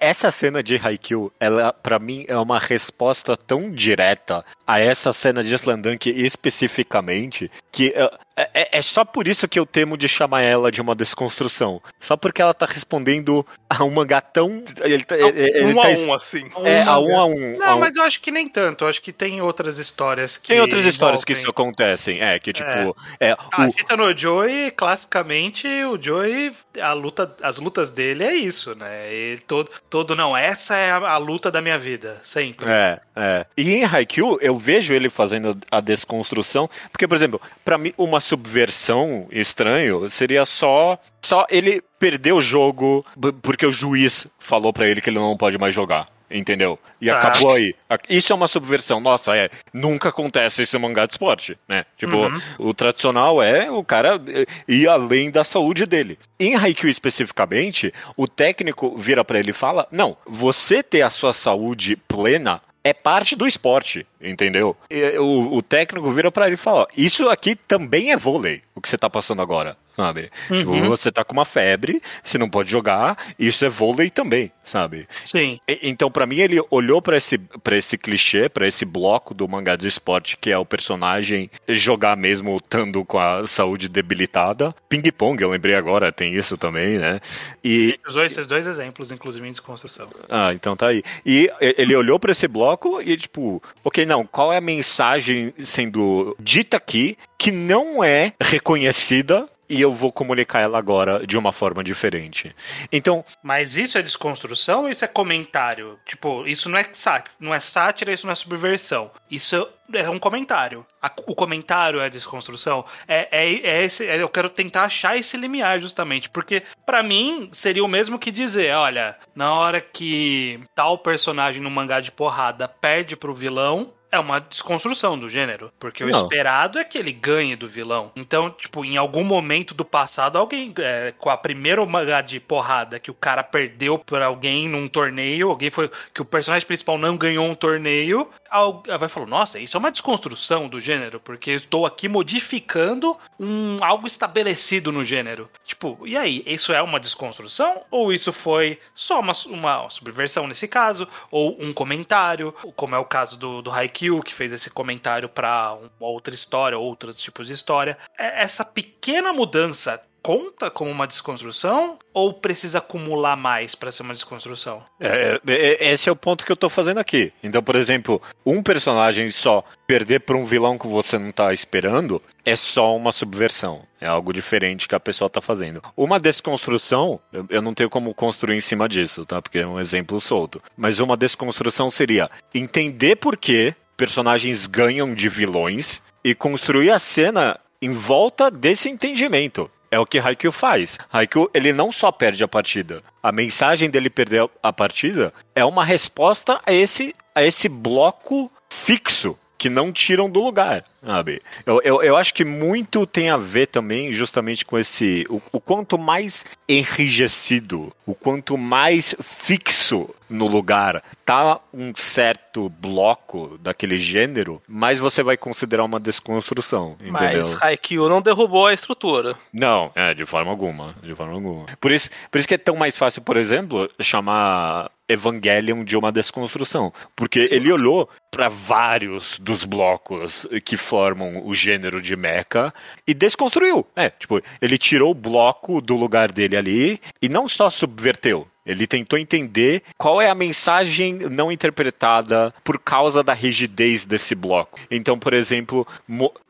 essa cena de Haikyuu, ela para mim é uma resposta tão direta a essa cena de Slandunk especificamente que é, é- é só por isso que eu temo de chamar ela de uma desconstrução. Só porque ela tá respondendo a um mangá tão ele, tá- ele, um tá a um, assim. é, a um a um. a Não, um. mas eu acho que nem tanto. Eu acho que tem outras histórias que. Tem outras histórias que isso envolvem- acontecem, é, que tipo, é, A o- Chita no Joey, classicamente, o Joey, a luta, as lutas dele é isso, né? Ele todo, todo não, essa é a, a luta da minha vida, sempre. É, é. E em Haikyuu, eu vejo ele fazendo a desconstrução, porque, por exemplo, pra mim, uma subversão estranho seria só só ele perder o jogo porque o juiz falou pra ele que ele não pode mais jogar. Entendeu? E Tá. acabou aí. Isso é uma subversão. Nossa, é. Nunca acontece isso em mangá de esporte, né? Tipo, Uhum. o tradicional é o cara eh, ir além da saúde dele. Em Haikyuu especificamente, o técnico vira pra ele e fala: Não, você ter a sua saúde plena é parte do esporte, entendeu? E, o, o técnico vira pra ele e fala: Isso aqui também é vôlei, o que você tá passando agora. Sabe? Uhum. Você tá com uma febre, você não pode jogar, isso é vôlei também, sabe? Sim. E- Então, pra mim, ele olhou pra esse, pra esse clichê, pra esse bloco do mangá de esporte, que é o personagem jogar mesmo estando com a saúde debilitada. Ping-pong, eu lembrei agora, tem isso também, né? E. Ele usou esses dois exemplos, inclusive, em desconstrução. Ah, então tá aí. E ele olhou pra esse bloco e, tipo, ok, não, qual é a mensagem sendo dita aqui que não é reconhecida e eu vou comunicar ela agora de uma forma diferente? Então, Mas isso é desconstrução ou isso é comentário? Tipo, isso não é, sá- não é sátira, isso não é subversão. Isso é um comentário. A- o comentário é desconstrução. É, é, é esse, é- eu quero tentar achar esse limiar, justamente. Porque, pra mim, seria o mesmo que dizer: olha, na hora que tal personagem no mangá de porrada perde pro vilão. É uma desconstrução do gênero. Porque o Não. esperado é que ele ganhe do vilão. Então, tipo, em algum momento do passado, alguém, é, com a primeira mangá de porrada que o cara perdeu pra alguém num torneio, alguém foi. que o personagem principal não ganhou um torneio, al- vai falar: nossa, isso é uma desconstrução do gênero, porque estou aqui modificando um, algo estabelecido no gênero. Tipo, e aí, isso é uma desconstrução? Ou isso foi só uma, uma subversão nesse caso? Ou um comentário, como é o caso do, do Haikyuu, que fez esse comentário pra uma outra história, outros tipos de história. É- Essa pequena mudança conta como uma desconstrução? Ou precisa acumular mais pra ser uma desconstrução? É, é, é, esse é o ponto que eu tô fazendo aqui. Então, por exemplo, um personagem só perder pra um vilão que você não tá esperando é só uma subversão. É algo diferente que a pessoa tá fazendo. Uma desconstrução, eu, eu não tenho como construir em cima disso, tá? Porque é um exemplo solto. Mas uma desconstrução seria entender por que personagens ganham de vilões e construir a cena em volta desse entendimento. É o que Haikyuu faz. Haikyuu, ele não só perde a partida. A mensagem dele perder a partida é uma resposta a esse, a esse bloco fixo que não tiram do lugar, sabe? Eu, eu, eu acho que muito tem a ver também justamente com esse... O, o quanto mais enrijecido, o quanto mais fixo no lugar tá um certo bloco daquele gênero, mais você vai considerar uma desconstrução, entendeu? Mas Haikyuu não derrubou a estrutura. Não, é, de forma alguma. De forma alguma. Por isso, por isso que é tão mais fácil, por exemplo, chamar Evangelion de uma desconstrução. Porque ele olhou para vários dos blocos que formam o gênero de mecha e desconstruiu. É, tipo, ele tirou o bloco do lugar dele ali e não só subverteu. Ele tentou entender qual é a mensagem não interpretada por causa da rigidez desse bloco. Então, por exemplo,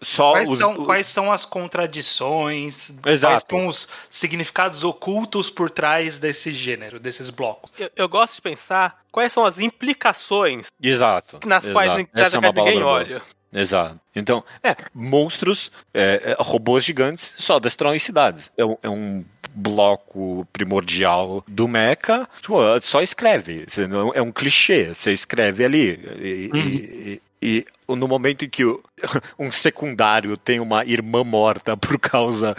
só Quais os, são, quais são as contradições? Exato. Quais são os significados ocultos por trás desse gênero, desses blocos? Eu, eu gosto de pensar quais são as implicações Exato. nas quais, exato. é uma quais ninguém palavra boa. Exato. Então, é, monstros, é, é, robôs gigantes só destroem cidades. É um, é um bloco primordial do Mecha. Tipo, só escreve. É um clichê. Você escreve ali. E, Uhum. e- e- no momento em que um secundário tem uma irmã morta por causa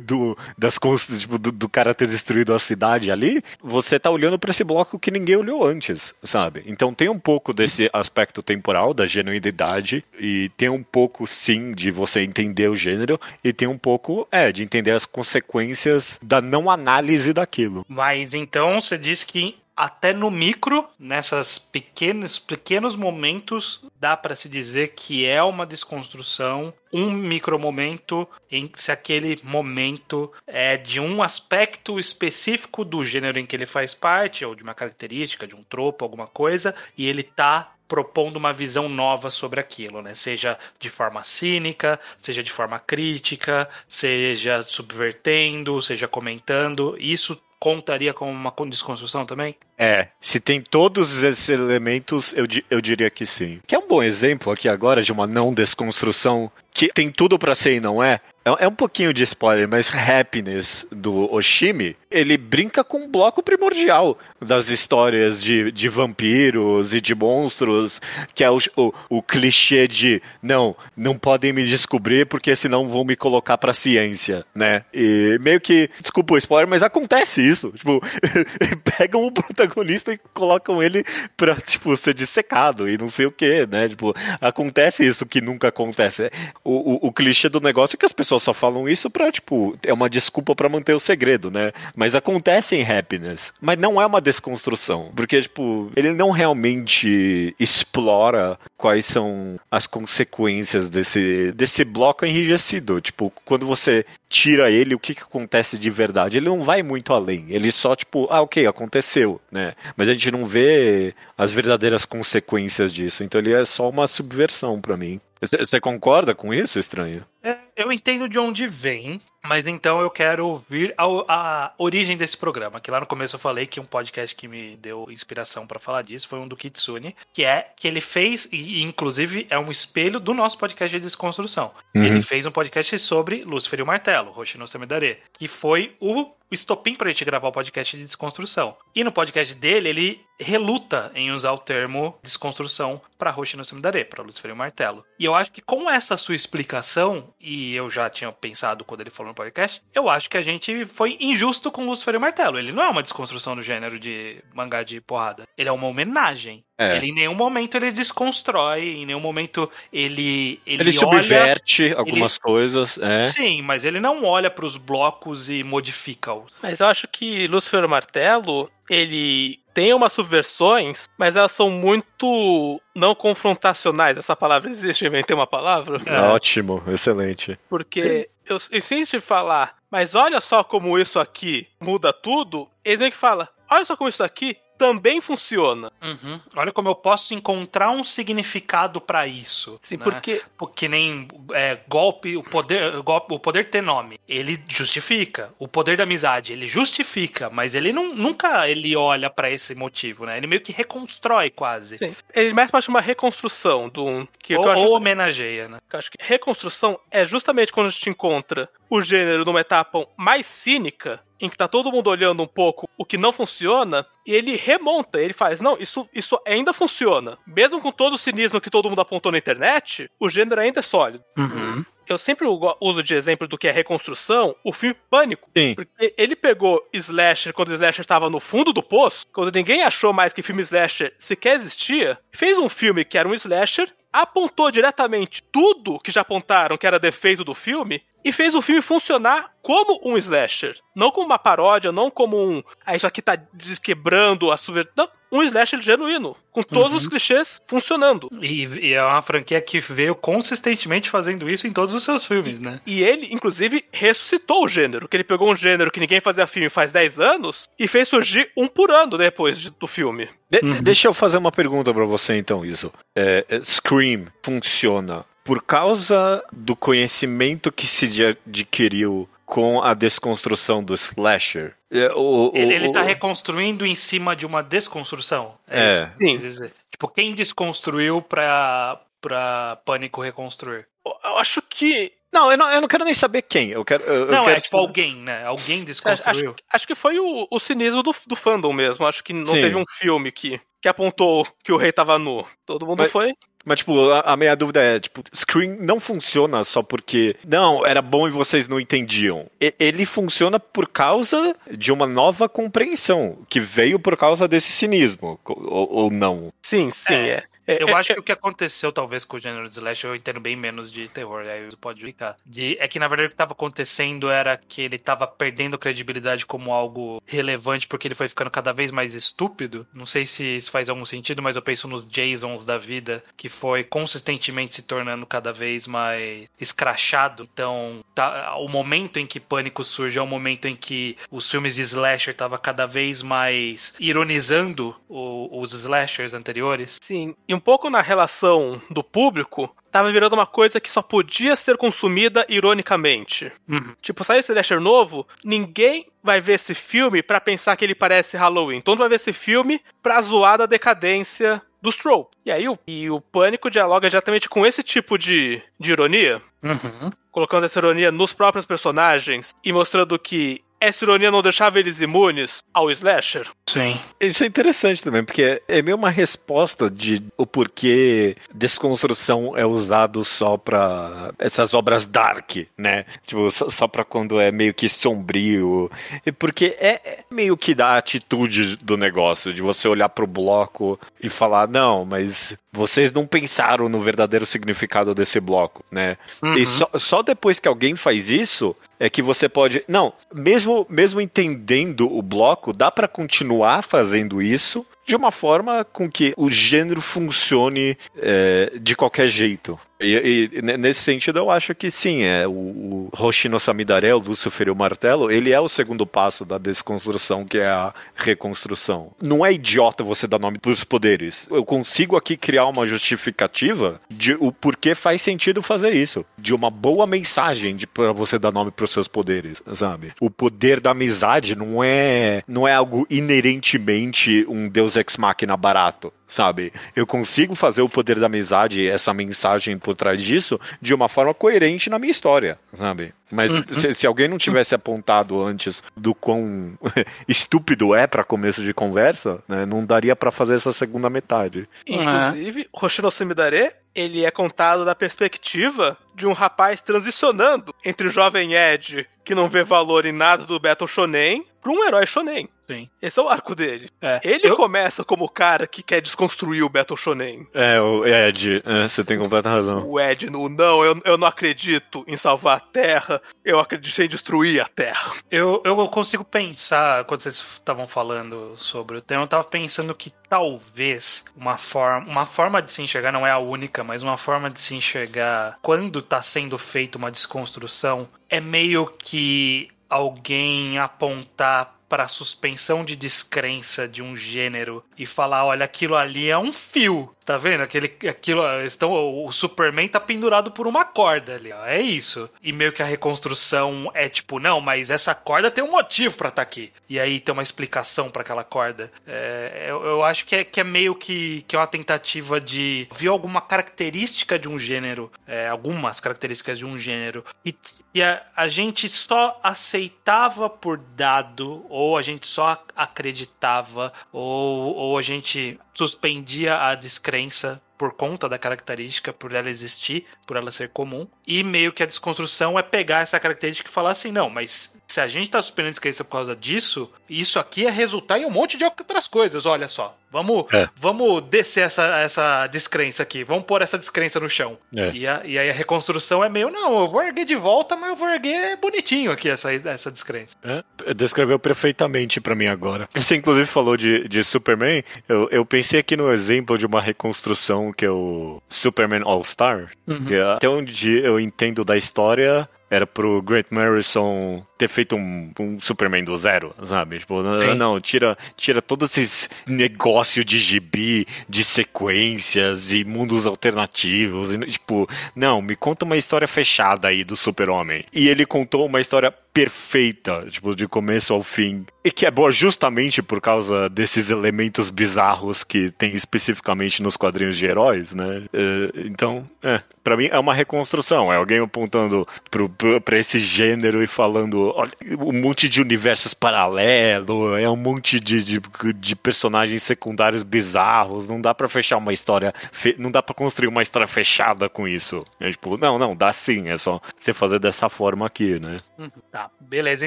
do, das tipo, do, do cara ter destruído a cidade ali, você tá olhando para esse bloco que ninguém olhou antes, sabe? Então tem um pouco desse aspecto temporal da genuinidade e tem um pouco sim de você entender o gênero e tem um pouco é de entender as consequências da não análise daquilo. Mas então você diz que até no micro, nessas pequenos, pequenos momentos, dá pra se dizer que é uma desconstrução, um micromomento em se aquele momento é de um aspecto específico do gênero em que ele faz parte, ou de uma característica, de um tropo, alguma coisa, e ele tá propondo uma visão nova sobre aquilo, né? Seja de forma cínica, seja de forma crítica, seja subvertendo, seja comentando. Isso contaria como uma desconstrução também? É, se tem todos esses elementos, eu, eu diria que sim. Que é um bom exemplo aqui agora de uma não desconstrução que tem tudo pra ser e não é. É é um pouquinho de spoiler, mas Happiness do Oshimi, ele brinca com um bloco primordial das histórias de, de vampiros e de monstros, que é o, o, o clichê de não, não podem me descobrir porque senão vão me colocar pra ciência, né? E meio que, desculpa o spoiler, mas acontece isso. Tipo, pegam o protagonista e colocam ele pra, tipo, ser dissecado e não sei o que, né? Tipo, acontece isso que nunca acontece. O, o, o clichê do negócio é que as pessoas só falam isso pra, tipo, é uma desculpa pra manter o segredo, né? Mas acontece em Happiness. Mas não é uma desconstrução. Porque, tipo, ele não realmente explora quais são as consequências desse, desse bloco enrijecido. Tipo, quando você tira ele, o que, que acontece de verdade? Ele não vai muito além. Ele só, tipo, ah, ok, aconteceu, né? Mas a gente não vê as verdadeiras consequências disso. Então ele é só uma subversão pra mim. Você concorda com isso, estranho? É, eu entendo de onde vem, mas então eu quero ouvir a, a origem desse programa. Que lá no começo eu falei que um podcast que me deu inspiração pra falar disso foi um do Kitsune, que é que ele fez, e inclusive é um espelho do nosso podcast de desconstrução. Uhum. Ele fez um podcast sobre Lúcifer e o Martelo, Hoshino Samedare, que foi o estopim pra gente gravar o podcast de desconstrução. E no podcast dele, ele reluta em usar o termo desconstrução pra Hoshino Samedare, pra Lúcifer e o Martelo. E eu acho que com essa sua explicação, e eu já tinha pensado quando ele falou no podcast, eu acho que a gente foi injusto com Lúcifer e o Martelo. Ele não é uma desconstrução do gênero de mangá de porrada. Ele é uma homenagem. É. Ele em nenhum momento ele desconstrói, em nenhum momento ele ele, Ele, olha subverte algumas coisas, é. Sim, mas ele não olha pros blocos e modifica-os. Mas eu acho que Lúcifer Martelo, ele tem umas subversões, mas elas são muito não confrontacionais. Essa palavra existe, inventei uma palavra. É. Ótimo, excelente. Porque eu, eu insisto em falar, mas olha só como isso aqui muda tudo. Eles meio que falam, olha só como isso aqui também funciona. Uhum. Olha como eu posso encontrar um significado pra isso. Sim, né? porque Porque nem é, golpe, o poder, golpe, o poder ter nome, ele justifica. O poder da amizade, ele justifica, mas ele não, nunca ele olha pra esse motivo, né? Ele meio que reconstrói quase. sim, ele mais parte de uma reconstrução do que, ou que ou homenageia, né? Eu acho que reconstrução é justamente quando a gente encontra o gênero numa etapa mais cínica, em que tá todo mundo olhando um pouco o que não funciona, e ele remonta, ele faz, não, isso, isso ainda funciona. Mesmo com todo o cinismo que todo mundo apontou na internet, o gênero ainda é sólido. Uhum. Eu sempre uso de exemplo do que é reconstrução o filme Pânico. Sim. Porque ele pegou Slasher quando o Slasher estava no fundo do poço, quando ninguém achou mais que filme Slasher sequer existia, fez um filme que era um Slasher, apontou diretamente tudo que já apontaram que era defeito do filme e fez o filme funcionar como um slasher. Não como uma paródia, não como um. Ah, isso aqui tá desquebrando a subver... Não, um slasher genuíno. Com todos os clichês funcionando. E, e é uma franquia que veio consistentemente fazendo isso em todos os seus filmes, né? E ele, inclusive, ressuscitou o gênero. Que ele pegou um gênero que ninguém fazia filme faz 10 anos e fez surgir um por ano depois de- do filme. De- Uhum. Deixa eu fazer uma pergunta pra você, então, isso. É, é, Scream funciona por causa do conhecimento que se adquiriu com a desconstrução do slasher. É, o- o- Ele, tá o- reconstruindo em cima de uma desconstrução. É. É, isso que Sim. quis dizer. Tipo, quem desconstruiu pra, pra Pânico reconstruir? Eu acho que. Não, eu não, eu não quero nem saber quem. Eu quero. Eu, eu não, quero é tipo alguém, né? Alguém desconstruiu. acho, acho que foi o, o cinismo do, do fandom mesmo. Acho que não Sim. teve um filme que, que apontou que o rei tava nu. Todo mundo Mas- foi. Mas, tipo, a, a minha dúvida é, tipo, Scream não funciona só porque, não, era bom e vocês não entendiam. E- ele funciona por causa de uma nova compreensão, que veio por causa desse cinismo, ou, ou não. Sim, sim, É. é. É, Eu é, acho é, que o que aconteceu, talvez, com o gênero de slash, eu entendo bem menos de terror, aí você pode explicar. De, é que, na verdade, o que estava acontecendo era que ele estava perdendo credibilidade como algo relevante, porque ele foi ficando cada vez mais estúpido. Não sei se isso faz algum sentido, mas eu penso nos Jasons da vida, que foi consistentemente se tornando cada vez mais escrachado. Então, tá, o momento em que Pânico surge é o momento em que os filmes de slasher estavam cada vez mais ironizando o- os slashers anteriores. Sim, e um pouco na relação do público, tava virando uma coisa que só podia ser consumida ironicamente. Uhum. Tipo, sai esse slasher novo, ninguém vai ver esse filme pra pensar que ele parece Halloween. Todo mundo vai ver esse filme pra zoar da decadência dos trope. E aí o, e o Pânico dialoga diretamente com esse tipo de, de ironia, Uhum. colocando essa ironia nos próprios personagens e mostrando que essa ironia não deixava eles imunes ao slasher. Sim. Isso é interessante também, porque é meio uma resposta de o porquê desconstrução é usado só pra essas obras dark, né? Tipo, só, pra quando é meio que sombrio. E porque é, é meio que da atitude do negócio, de você olhar pro bloco e falar, não, mas vocês não pensaram no verdadeiro significado desse bloco, né? Uhum. E só, só depois que alguém faz isso é que você pode. Não, mesmo, mesmo entendendo o bloco, dá pra continuar fazendo isso de uma forma com que o gênero funcione é, de qualquer jeito. E, e, ne- nesse sentido, eu acho que sim, é o, o Hoshino Samidare, o Lúcifer e o Martelo, ele é o segundo passo da desconstrução, que é a reconstrução. Não é idiota você dar nome pros poderes. Eu consigo aqui criar uma justificativa de o porquê faz sentido fazer isso. De uma boa mensagem para você dar nome pros seus poderes, sabe? O poder da amizade não é não é algo inerentemente um deus ex machina barato, sabe? Eu consigo fazer o poder da amizade, essa mensagem por trás disso, de uma forma coerente na minha história, sabe? Mas se, se alguém não tivesse apontado antes do quão estúpido é para começo de conversa, né, não daria para fazer essa segunda metade. Inclusive, Hoshino Sumidare, ele é contado da perspectiva de um rapaz transicionando entre o jovem Ed, que não vê valor em nada do Battle Shonen, para um herói Shonen. Sim. Esse é o arco dele. É. Ele Eu- começa como o cara que quer desconstruir o Battle Shonen. É, o Ed, é, você tem completa razão. O Ed no não, eu, eu não acredito em salvar a Terra, eu acredito em destruir a Terra. Eu, eu consigo pensar, quando vocês estavam falando sobre o tema, eu tava pensando que talvez uma forma, uma forma de se enxergar, não é a única, mas uma forma de se enxergar quando tá sendo feita uma desconstrução é meio que alguém apontar para a suspensão de descrença de um gênero e falar, olha, aquilo ali é um fio, tá vendo? Aquele, aquilo, estão, o Superman tá pendurado por uma corda ali, ó, é isso. E meio que a reconstrução é tipo, não, mas essa corda tem um motivo pra estar aqui. E aí tem uma explicação pra aquela corda. É, eu, eu acho que é, que é meio que, que é uma tentativa de ver alguma característica de um gênero, é, algumas características de um gênero, e, e a, a gente só aceitava por dado, ou a gente só acreditava, ou, ou a gente suspendia a descrença por conta da característica, por ela existir, por ela ser comum. E meio que a desconstrução é pegar essa característica e falar assim, não, mas se a gente tá suspendendo a descrença por causa disso, isso aqui é resultar em um monte de outras coisas, olha só. Vamos, É. vamos descer essa, essa descrença aqui, vamos pôr essa descrença no chão. É. E, a- e aí a reconstrução é meio, não, eu vou erguer de volta, mas eu vou erguer bonitinho aqui essa, essa descrença. É, descreveu perfeitamente pra mim agora. Você inclusive falou de, de Superman. Eu, eu pensei aqui no exemplo de uma reconstrução que é o Superman All-Star. Uhum. que até onde eu entendo da história, era pro Grant Morrison ter feito um, um Superman do zero, sabe? Tipo, não, Sim. não, tira, tira todos esses negócios de gibi, de sequências e mundos alternativos. E, tipo, não, me conta uma história fechada aí do Super-Homem. E ele contou uma história perfeita, tipo, de começo ao fim. E que é boa justamente por causa desses elementos bizarros que tem especificamente nos quadrinhos de heróis, né? É, então, é, para mim é uma reconstrução. É alguém apontando pro, pro, pra esse gênero e falando, um monte de universos paralelos, é um monte de, de, de personagens secundários bizarros. Não dá pra fechar uma história, fe- não dá pra construir uma história fechada com isso. É tipo, não, não, dá sim. É só você fazer dessa forma aqui, né? Uhum, Tá, beleza.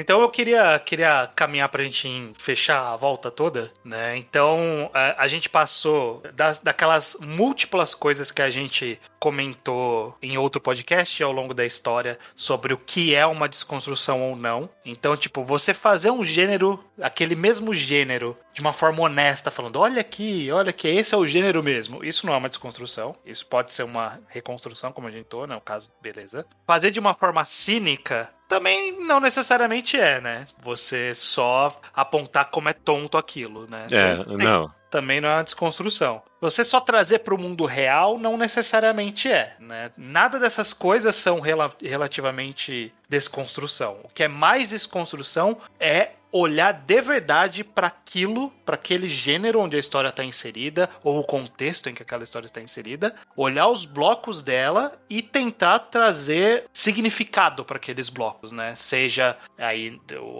Então eu queria, queria caminhar pra gente fechar a volta toda, né? Então a, a gente passou das, daquelas múltiplas coisas que a gente comentou em outro podcast ao longo da história sobre o que é uma desconstrução ou não. Então, tipo, você fazer um gênero, aquele mesmo gênero, de uma forma honesta, falando: olha aqui, olha que esse é o gênero mesmo. Isso não é uma desconstrução. Isso pode ser uma reconstrução, como a gente tô, né? O caso, beleza. Fazer de uma forma cínica também não necessariamente é, né? Você só apontar como é tonto aquilo, né? Você É, tem- não. Também não é uma desconstrução. Você só trazer para o mundo real não necessariamente é, né? Nada dessas coisas são rela- relativamente desconstrução. O que é mais desconstrução é olhar de verdade para aquilo, para aquele gênero onde a história está inserida ou o contexto em que aquela história está inserida, olhar os blocos dela e tentar trazer significado para aqueles blocos, né? Seja aí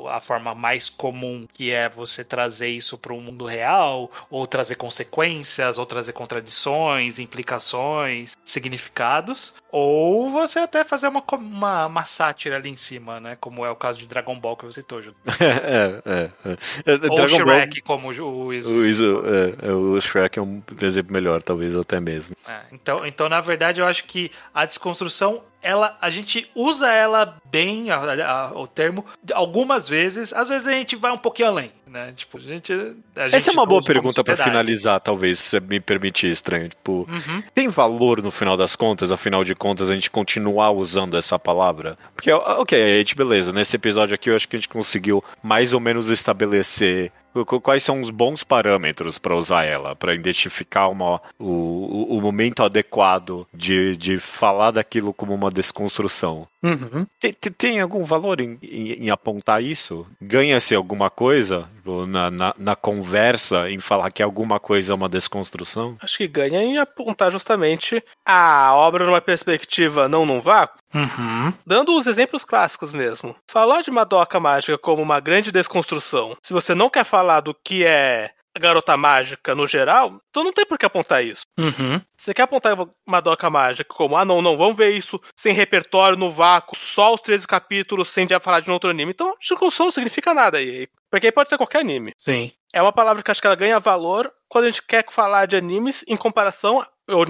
a forma mais comum que é você trazer isso para o mundo real, ou trazer consequências, ou trazer contradições, implicações, significados, ou você até fazer uma, uma, uma sátira ali em cima, né? Como é o caso de Dragon Ball que você citou, Júlio. É, é, é. é. Ou Dragon Ball- Shrek, como o Iso. O, Iso- é, é, o Shrek é um exemplo melhor, talvez até mesmo. É, então, então, na verdade, eu acho que a desconstrução, ela, a gente usa ela bem, a- a- o termo, algumas vezes. Às vezes a gente vai um pouquinho além, né? Tipo, a gente. a Essa gente é uma boa pergunta sociedade. finalizar, talvez, se você me permitir, estranho. Tipo, Uhum. tem valor no final das contas, afinal de contas, a gente continuar usando essa palavra? Porque, ok, a gente, beleza, nesse episódio aqui eu acho que a gente conseguiu mais ou menos estabelecer qu- quais são os bons parâmetros para usar ela, para identificar uma, o, o- momento adequado de, de falar daquilo como uma desconstrução. Uhum. Tem, tem- tem algum valor em, em- em apontar isso? Ganha-se alguma coisa tipo, na, na, na conversa em falar que alguma coisa é uma desconstrução? Acho que ganha em apontar justamente a obra numa perspectiva não num vácuo, Uhum. dando os exemplos clássicos mesmo. Falar de Madoka Mágica como uma grande desconstrução, se você não quer falar do que é garota mágica no geral, então não tem por que apontar isso. Uhum. Você quer apontar Madoka Mágica como, ah não, não, vamos ver isso sem repertório, no vácuo, só os 13 capítulos, sem já falar de um outro anime. Então, desconstrução não significa nada aí. Porque aí pode ser qualquer anime. Sim. É uma palavra que acho que ela ganha valor quando a gente quer falar de animes em comparação,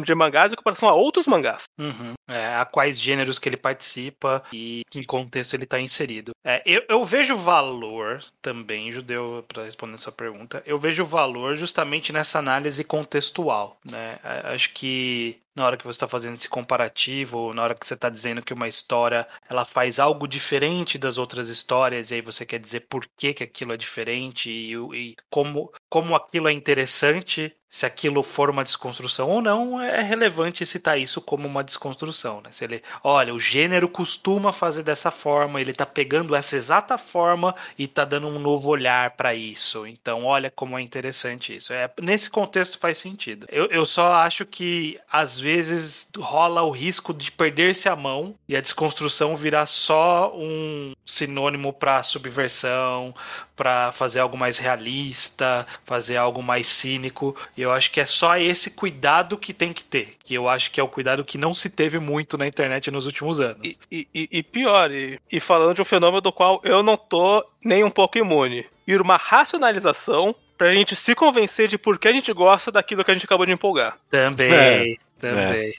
de mangás, em comparação a outros mangás. Uhum. É, a quais gêneros que ele participa e em que contexto ele está inserido. É, eu, eu vejo valor também, Judeu, para responder sua pergunta, eu vejo valor justamente nessa análise contextual. Né? Acho que na hora que você está fazendo esse comparativo, ou na hora que você está dizendo que uma história ela faz algo diferente das outras histórias, e aí você quer dizer por que, que aquilo é diferente e, e como, como aquilo é interessante, se aquilo for uma desconstrução ou não, é relevante citar isso como uma desconstrução. Né? Se ele, olha, o gênero costuma fazer dessa forma, ele está pegando essa exata forma e está dando um novo olhar para isso. Então, olha como é interessante isso. É, nesse contexto faz sentido. Eu, eu só acho que às vezes rola o risco de perder-se a mão e a desconstrução virar só um sinônimo para subversão, para fazer algo mais realista, fazer algo mais cínico. E eu acho que é só esse cuidado que tem que ter, que eu acho que é o cuidado que não se teve muito na internet nos últimos anos. E, e- e- e pior, e, e falando de um fenômeno do qual eu não tô nem um pouco imune. Ir uma racionalização pra gente se convencer de por que a gente gosta daquilo que a gente acabou de empolgar. Também, É, também.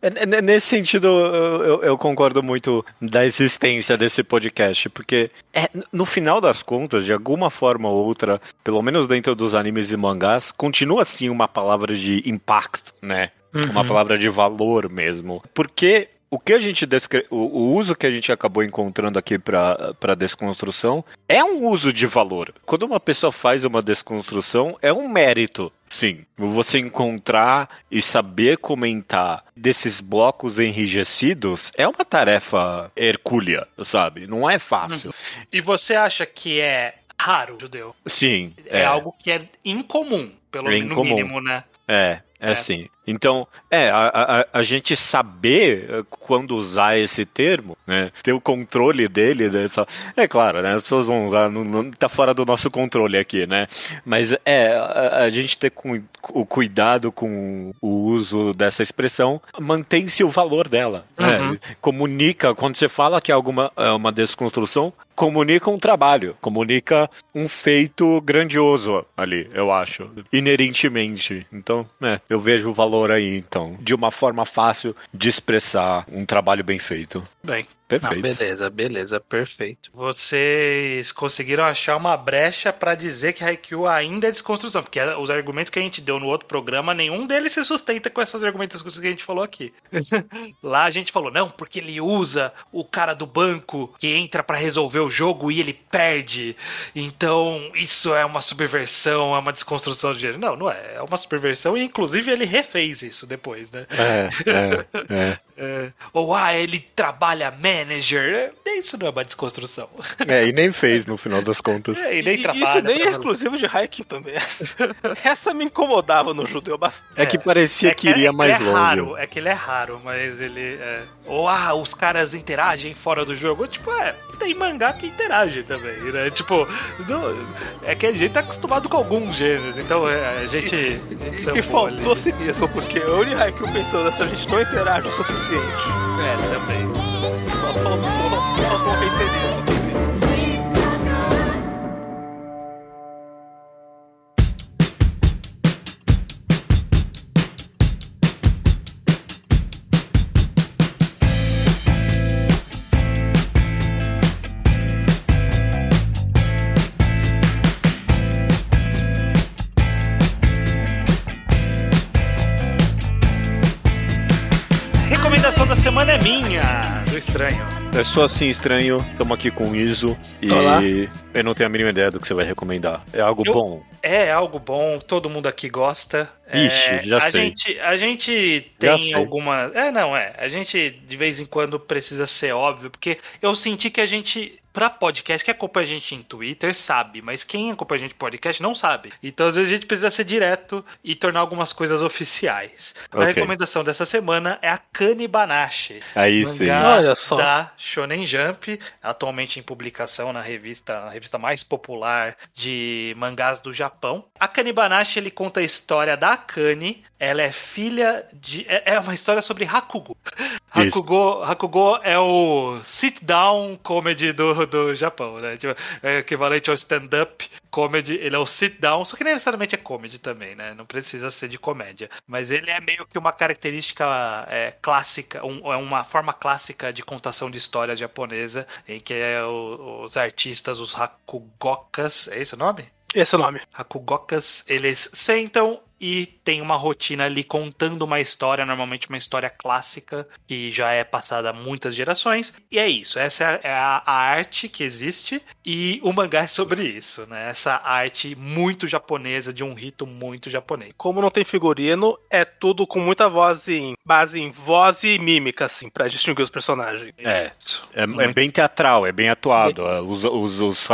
É, n- Nesse sentido, eu, eu- eu concordo muito da existência desse podcast, porque é, no final das contas, de alguma forma ou outra, pelo menos dentro dos animes e mangás, continua assim uma palavra de impacto, né? Uma Uhum. palavra de valor mesmo. Porque o que a gente descre... o, uso que a gente acabou encontrando aqui para desconstrução é um uso de valor. Quando uma pessoa faz uma desconstrução, é um mérito. Sim, você encontrar e saber comentar desses blocos enrijecidos é uma tarefa hercúlea, sabe? Não é fácil. E você acha que é raro, judeu? Sim, É, algo que é incomum, pelo É no incomum. mínimo, né? É, é, É. sim. Então, é, a, a, a gente saber eh, quando usar esse termo, né? Ter o controle dele dessa. É claro, né? As pessoas vão usar, não, não tá fora do nosso controle aqui, né? Mas é, a, a gente ter com, o cuidado com o uso dessa expressão, mantém-se o valor dela. né? Uhum. Comunica, quando você fala que é alguma é uma desconstrução, comunica um trabalho, comunica um feito grandioso ali, eu acho, inerentemente. Então, é, eu vejo o valor aí, então, de uma forma fácil de expressar um trabalho bem feito. Bem, não, Perfeito. beleza, beleza, perfeito. Vocês conseguiram achar uma brecha pra dizer que Haikyuu ainda é desconstrução, porque os argumentos que a gente deu no outro programa, nenhum deles se sustenta com essas argumentações que a gente falou aqui. Lá a gente falou, não, porque ele usa o cara do banco que entra pra resolver o jogo e ele perde. Então, isso é uma subversão, é uma desconstrução de gênero. Não, não é. É uma subversão e, inclusive, ele refez isso depois, né? É, é, é. É, ou, ah, ele trabalha manager. É, Isso não é uma desconstrução. É, e nem fez no final das contas. É, e E- nem e trabalha. isso nem é exclusivo de Haikyuu também. Essa, me incomodava no judeu bastante. É que parecia É que iria ele mais é longe. Raro, é que ele é raro, mas ele. É... Ou, ah, os caras interagem fora do jogo. Tipo, é, tem mangá que interage também, né? Tipo, não- é que a gente tá acostumado com alguns gêneros, então é, a gente. a gente E sambou faltou ali. cinismo, porque o Oni Haikyuu pensou nessa gente não interage o suficiente. É, também. Só faltou, faltou É só assim estranho, estamos aqui com o Iso e Olá. eu não tenho a mínima ideia do que você vai recomendar. É algo Eu- bom? É algo bom, todo mundo aqui gosta. Ixi, É, já a sei. Gente, a gente tem alguma. É, não, é. A gente de vez em quando precisa ser óbvio, porque eu senti que a gente. Pra podcast, quem acompanha a gente em Twitter sabe, mas quem acompanha a gente em podcast não sabe. Então, às vezes, a gente precisa ser direto e tornar algumas coisas oficiais. A Ok. recomendação dessa semana é a Kanibanashi. Aí sim. Mangá Olha só. da Shonen Jump, atualmente em publicação na revista, na revista mais popular de mangás do Japão. A Kanibanashi ele conta a história da Akane. Ela é filha de é é uma história sobre Hakugo. Hakugo, Hakugo é o sit down comedy do, do Japão, né? Tipo, é equivalente ao stand up comedy, ele é o sit down, só que nem necessariamente é comedy também, né? Não precisa ser de comédia, mas ele é meio que uma característica é, clássica, um- é uma forma clássica de contação de histórias japonesa, em que é o- os artistas, os hakugokas, é esse o nome? Esse é o nome. Hakugokas, eles sentam e tem uma rotina ali contando uma história, normalmente uma história clássica, que já é passada há muitas gerações. E é isso, essa é a, é a- a arte que existe e o mangá é sobre isso, né? Essa arte muito japonesa, de um rito muito japonês. Como não tem figurino, é tudo com muita voz em. base em voz e mímica, assim, pra distinguir os personagens. É. Isso. É, é bem teatral, é bem atuado. Os, os, os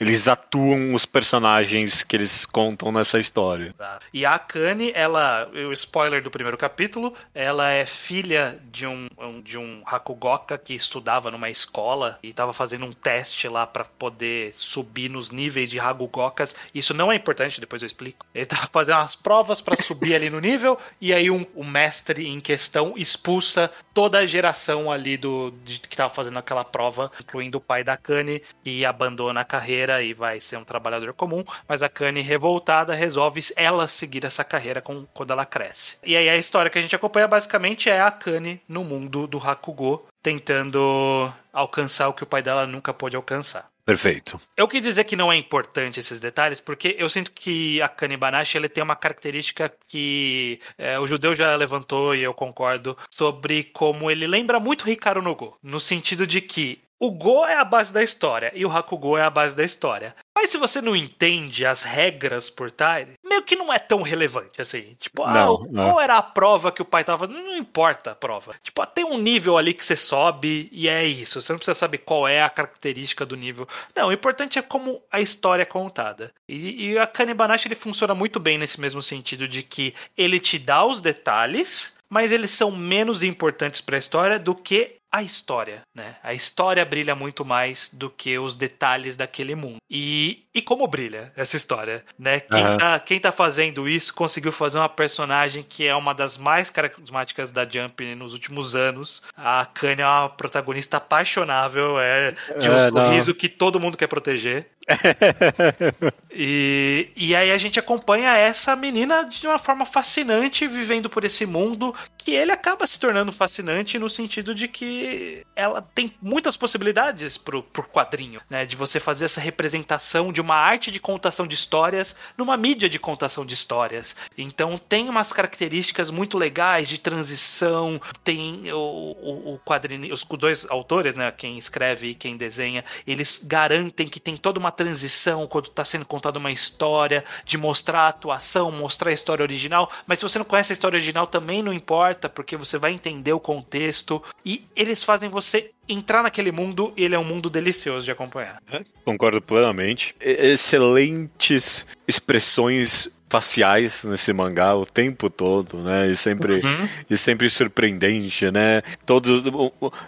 eles atuam os personagens que eles contam nessa história. Tá. E a Akane, ela, o spoiler do primeiro capítulo, ela é filha de um, de um Hakugoka que estudava numa escola e estava fazendo um teste lá para poder subir nos níveis de Hakugokas. Isso não é importante, depois eu explico. Ele tava fazendo umas provas para subir ali no nível e aí um- o mestre em questão expulsa toda a geração ali do de- que tava fazendo aquela prova, incluindo o pai da Akane, que abandona a carreira e vai ser um trabalhador comum, mas a Kanye revoltada resolve ela seguir essa carreira com, quando ela cresce. E aí a história que a gente acompanha basicamente é a Kanye no mundo do Hakugo, tentando alcançar o que o pai dela nunca pôde alcançar. Perfeito. Eu quis dizer que não é importante esses detalhes, porque eu sinto que a Kanibanashi ele tem uma característica que é, o judeu já levantou e eu concordo sobre como ele lembra muito Hikaru no Go, no sentido de que o Go é a base da história e o Hakugo é a base da história. Mas se você não entende as regras por trás, meio que não é tão relevante assim. Tipo, ah, Não, o- não. qual era a prova que o pai tava fazendo? Não importa a prova. Tipo, ah, tem um nível ali que você sobe e é isso. Você não precisa saber qual é a característica do nível. Não, o importante é como a história é contada. E, e a Kanibanashi ele funciona muito bem nesse mesmo sentido de que ele te dá os detalhes, mas eles são menos importantes para a história do que a história, né? A história brilha muito mais do que os detalhes daquele mundo. E, e como brilha essa história, né? Quem, Aham. tá, quem tá fazendo isso conseguiu fazer uma personagem que é uma das mais carismáticas da Jump nos últimos anos. A Kanye é uma protagonista apaixonável, é de um É, não. sorriso que todo mundo quer proteger. E, e aí a gente acompanha essa menina de uma forma fascinante, vivendo por esse mundo, que ele acaba se tornando fascinante no sentido de que ela tem muitas possibilidades pro, pro quadrinho, né? De você fazer essa representação de uma arte de contação de histórias numa mídia de contação de histórias. Então tem umas características muito legais de transição, tem o, o, o quadrinho, os dois autores, né? Quem escreve e quem desenha, eles garantem que tem toda uma transição quando está sendo contada uma história, de mostrar a atuação, mostrar a história original, mas se você não conhece a história original também não importa, porque você vai entender o contexto e eles fazem você entrar naquele mundo e ele é um mundo delicioso de acompanhar. Concordo plenamente. Excelentes expressões faciais nesse mangá o tempo todo, né? E sempre, Uhum. e sempre surpreendente, né? Todos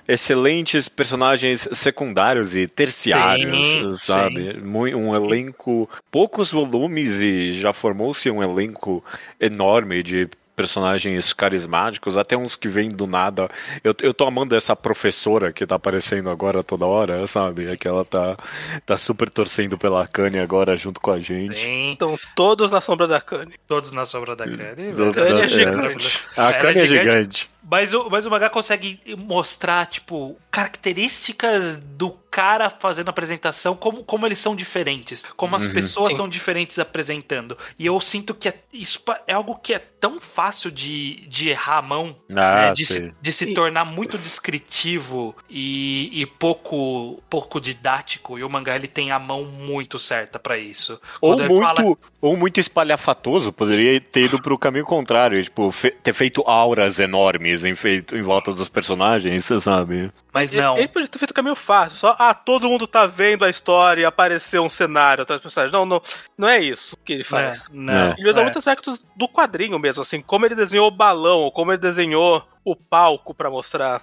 excelentes personagens secundários e terciários, Sim, sabe? Mui- Um elenco, poucos volumes e já formou-se um elenco enorme de personagens carismáticos, até uns que vêm do nada. Eu, eu tô amando essa professora que tá aparecendo agora toda hora, sabe? É que ela tá, tá super torcendo pela Kanye agora junto com a gente. Tem Estão todos na sombra da Kanye. todos na sombra da Kanye. Todos Kanye é é. gigante. A Ela Kanye é gigante. Mas o, mas o mangá consegue mostrar, tipo, características do cara fazendo a apresentação, como, como eles são diferentes, como as Uhum. pessoas Sim. são diferentes apresentando. E eu sinto que é, isso é algo que é tão fácil de, de errar a mão, Ah, né, de, se, de se E- tornar muito descritivo e, e pouco, pouco didático. E o mangá ele tem a mão muito certa pra isso. Ou Quando muito, fala- ou muito espalhafatoso, poderia ter ido pro caminho contrário, tipo, fe- ter feito auras enormes em, feito, em volta dos personagens, você sabe? Mas Ele- não. Ele podia ter feito o caminho fácil. Só, ah, todo mundo tá vendo a história e apareceu um cenário atrás dos personagens. Não, não, não é isso que ele faz. Não, É. Ele usa é. muitos aspectos do quadrinho mesmo, assim, como ele desenhou o balão, ou como ele desenhou o palco pra mostrar.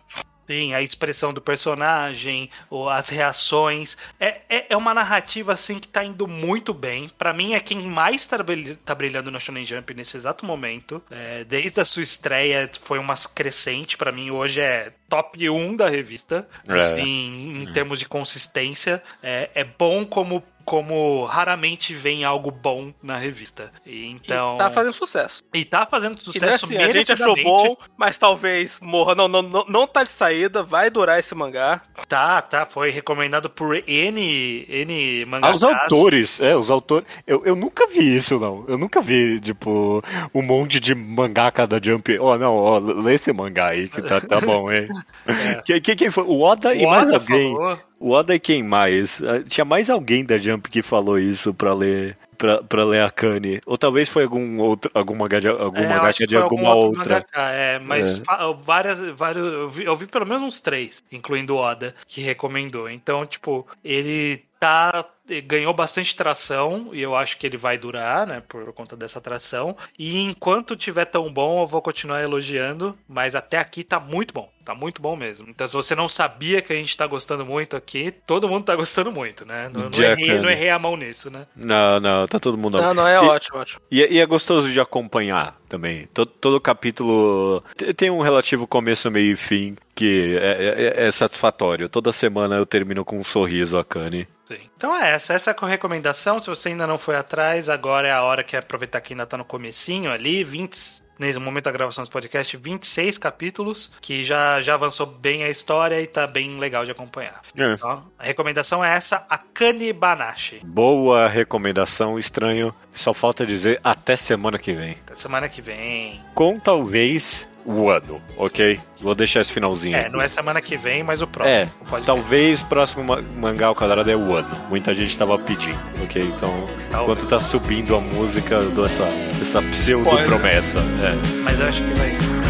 Sim, a expressão do personagem, ou as reações. É, é, é uma narrativa, assim, que tá indo muito bem. Pra mim, é quem mais tá, tá brilhando no Shonen Jump nesse exato momento. É, desde a sua estreia, foi uma crescente. Pra mim, hoje é top 1 da revista. É. Assim, em termos de consistência. É, é bom como, como raramente vem algo bom na revista. E, então... E tá fazendo sucesso. e tá fazendo E é sucesso assim, a gente achou bom, mas talvez morra. Não, não, não, não tá de saída, vai durar esse mangá. Tá, tá. Foi recomendado por N, N Ah, mangakas. os autores, é, os autores. Eu, eu nunca vi isso, não. Eu nunca vi, tipo, um monte de mangaka da Jump. Ó, não, ó, lê esse mangá aí que tá, tá bom, hein? Quem, quem, quem foi? O Oda e O mais Oda alguém. falou. O Oda e quem mais? Ah, Tinha mais alguém da Jump que falou isso pra ler. Pra, pra ler a Kanye. Ou talvez foi algum outro, algum mangá de, algum É, de alguma outra. é, mas É. várias, vários, eu vi, eu vi pelo menos uns três, incluindo o Oda, que recomendou. Então, tipo, ele tá ganhou bastante tração e eu acho que ele vai durar, né, por conta dessa tração. E enquanto tiver tão bom, eu vou continuar elogiando, mas até aqui tá muito bom, tá muito bom mesmo. Então, se você não sabia que a gente tá gostando muito aqui, todo mundo tá gostando muito, né? Não, não, errei, não errei a mão nisso, né? Não, não, tá todo mundo. Não, não, é E- ótimo, ótimo. E, e é gostoso de acompanhar também. Todo, todo capítulo te- tem um relativo começo, meio e fim que é, é- é satisfatório. Toda semana eu termino com um sorriso a Kanye. Sim. Então é essa, essa é a recomendação. Se você ainda não foi atrás, agora é a hora que aproveitar que ainda tá no comecinho ali, 20, nesse momento da gravação desse podcast, 26 capítulos, que já, já avançou bem a história e tá bem legal de acompanhar. É. Então, a recomendação é essa, a Kanibanashi. Boa recomendação, estranho. Só falta dizer até semana que vem. Até Semana que vem. Com talvez o ano, ok? Vou deixar esse finalzinho. É, aí. não é semana que vem, mas o próximo. É, o podcast. Talvez próximo ma- mangá ao quadrado é o ano. Muita gente tava pedindo, ok? Então, Talvez. enquanto tá subindo a música, eu dou essa, essa pseudo promessa. É. Mas eu acho que vai ser.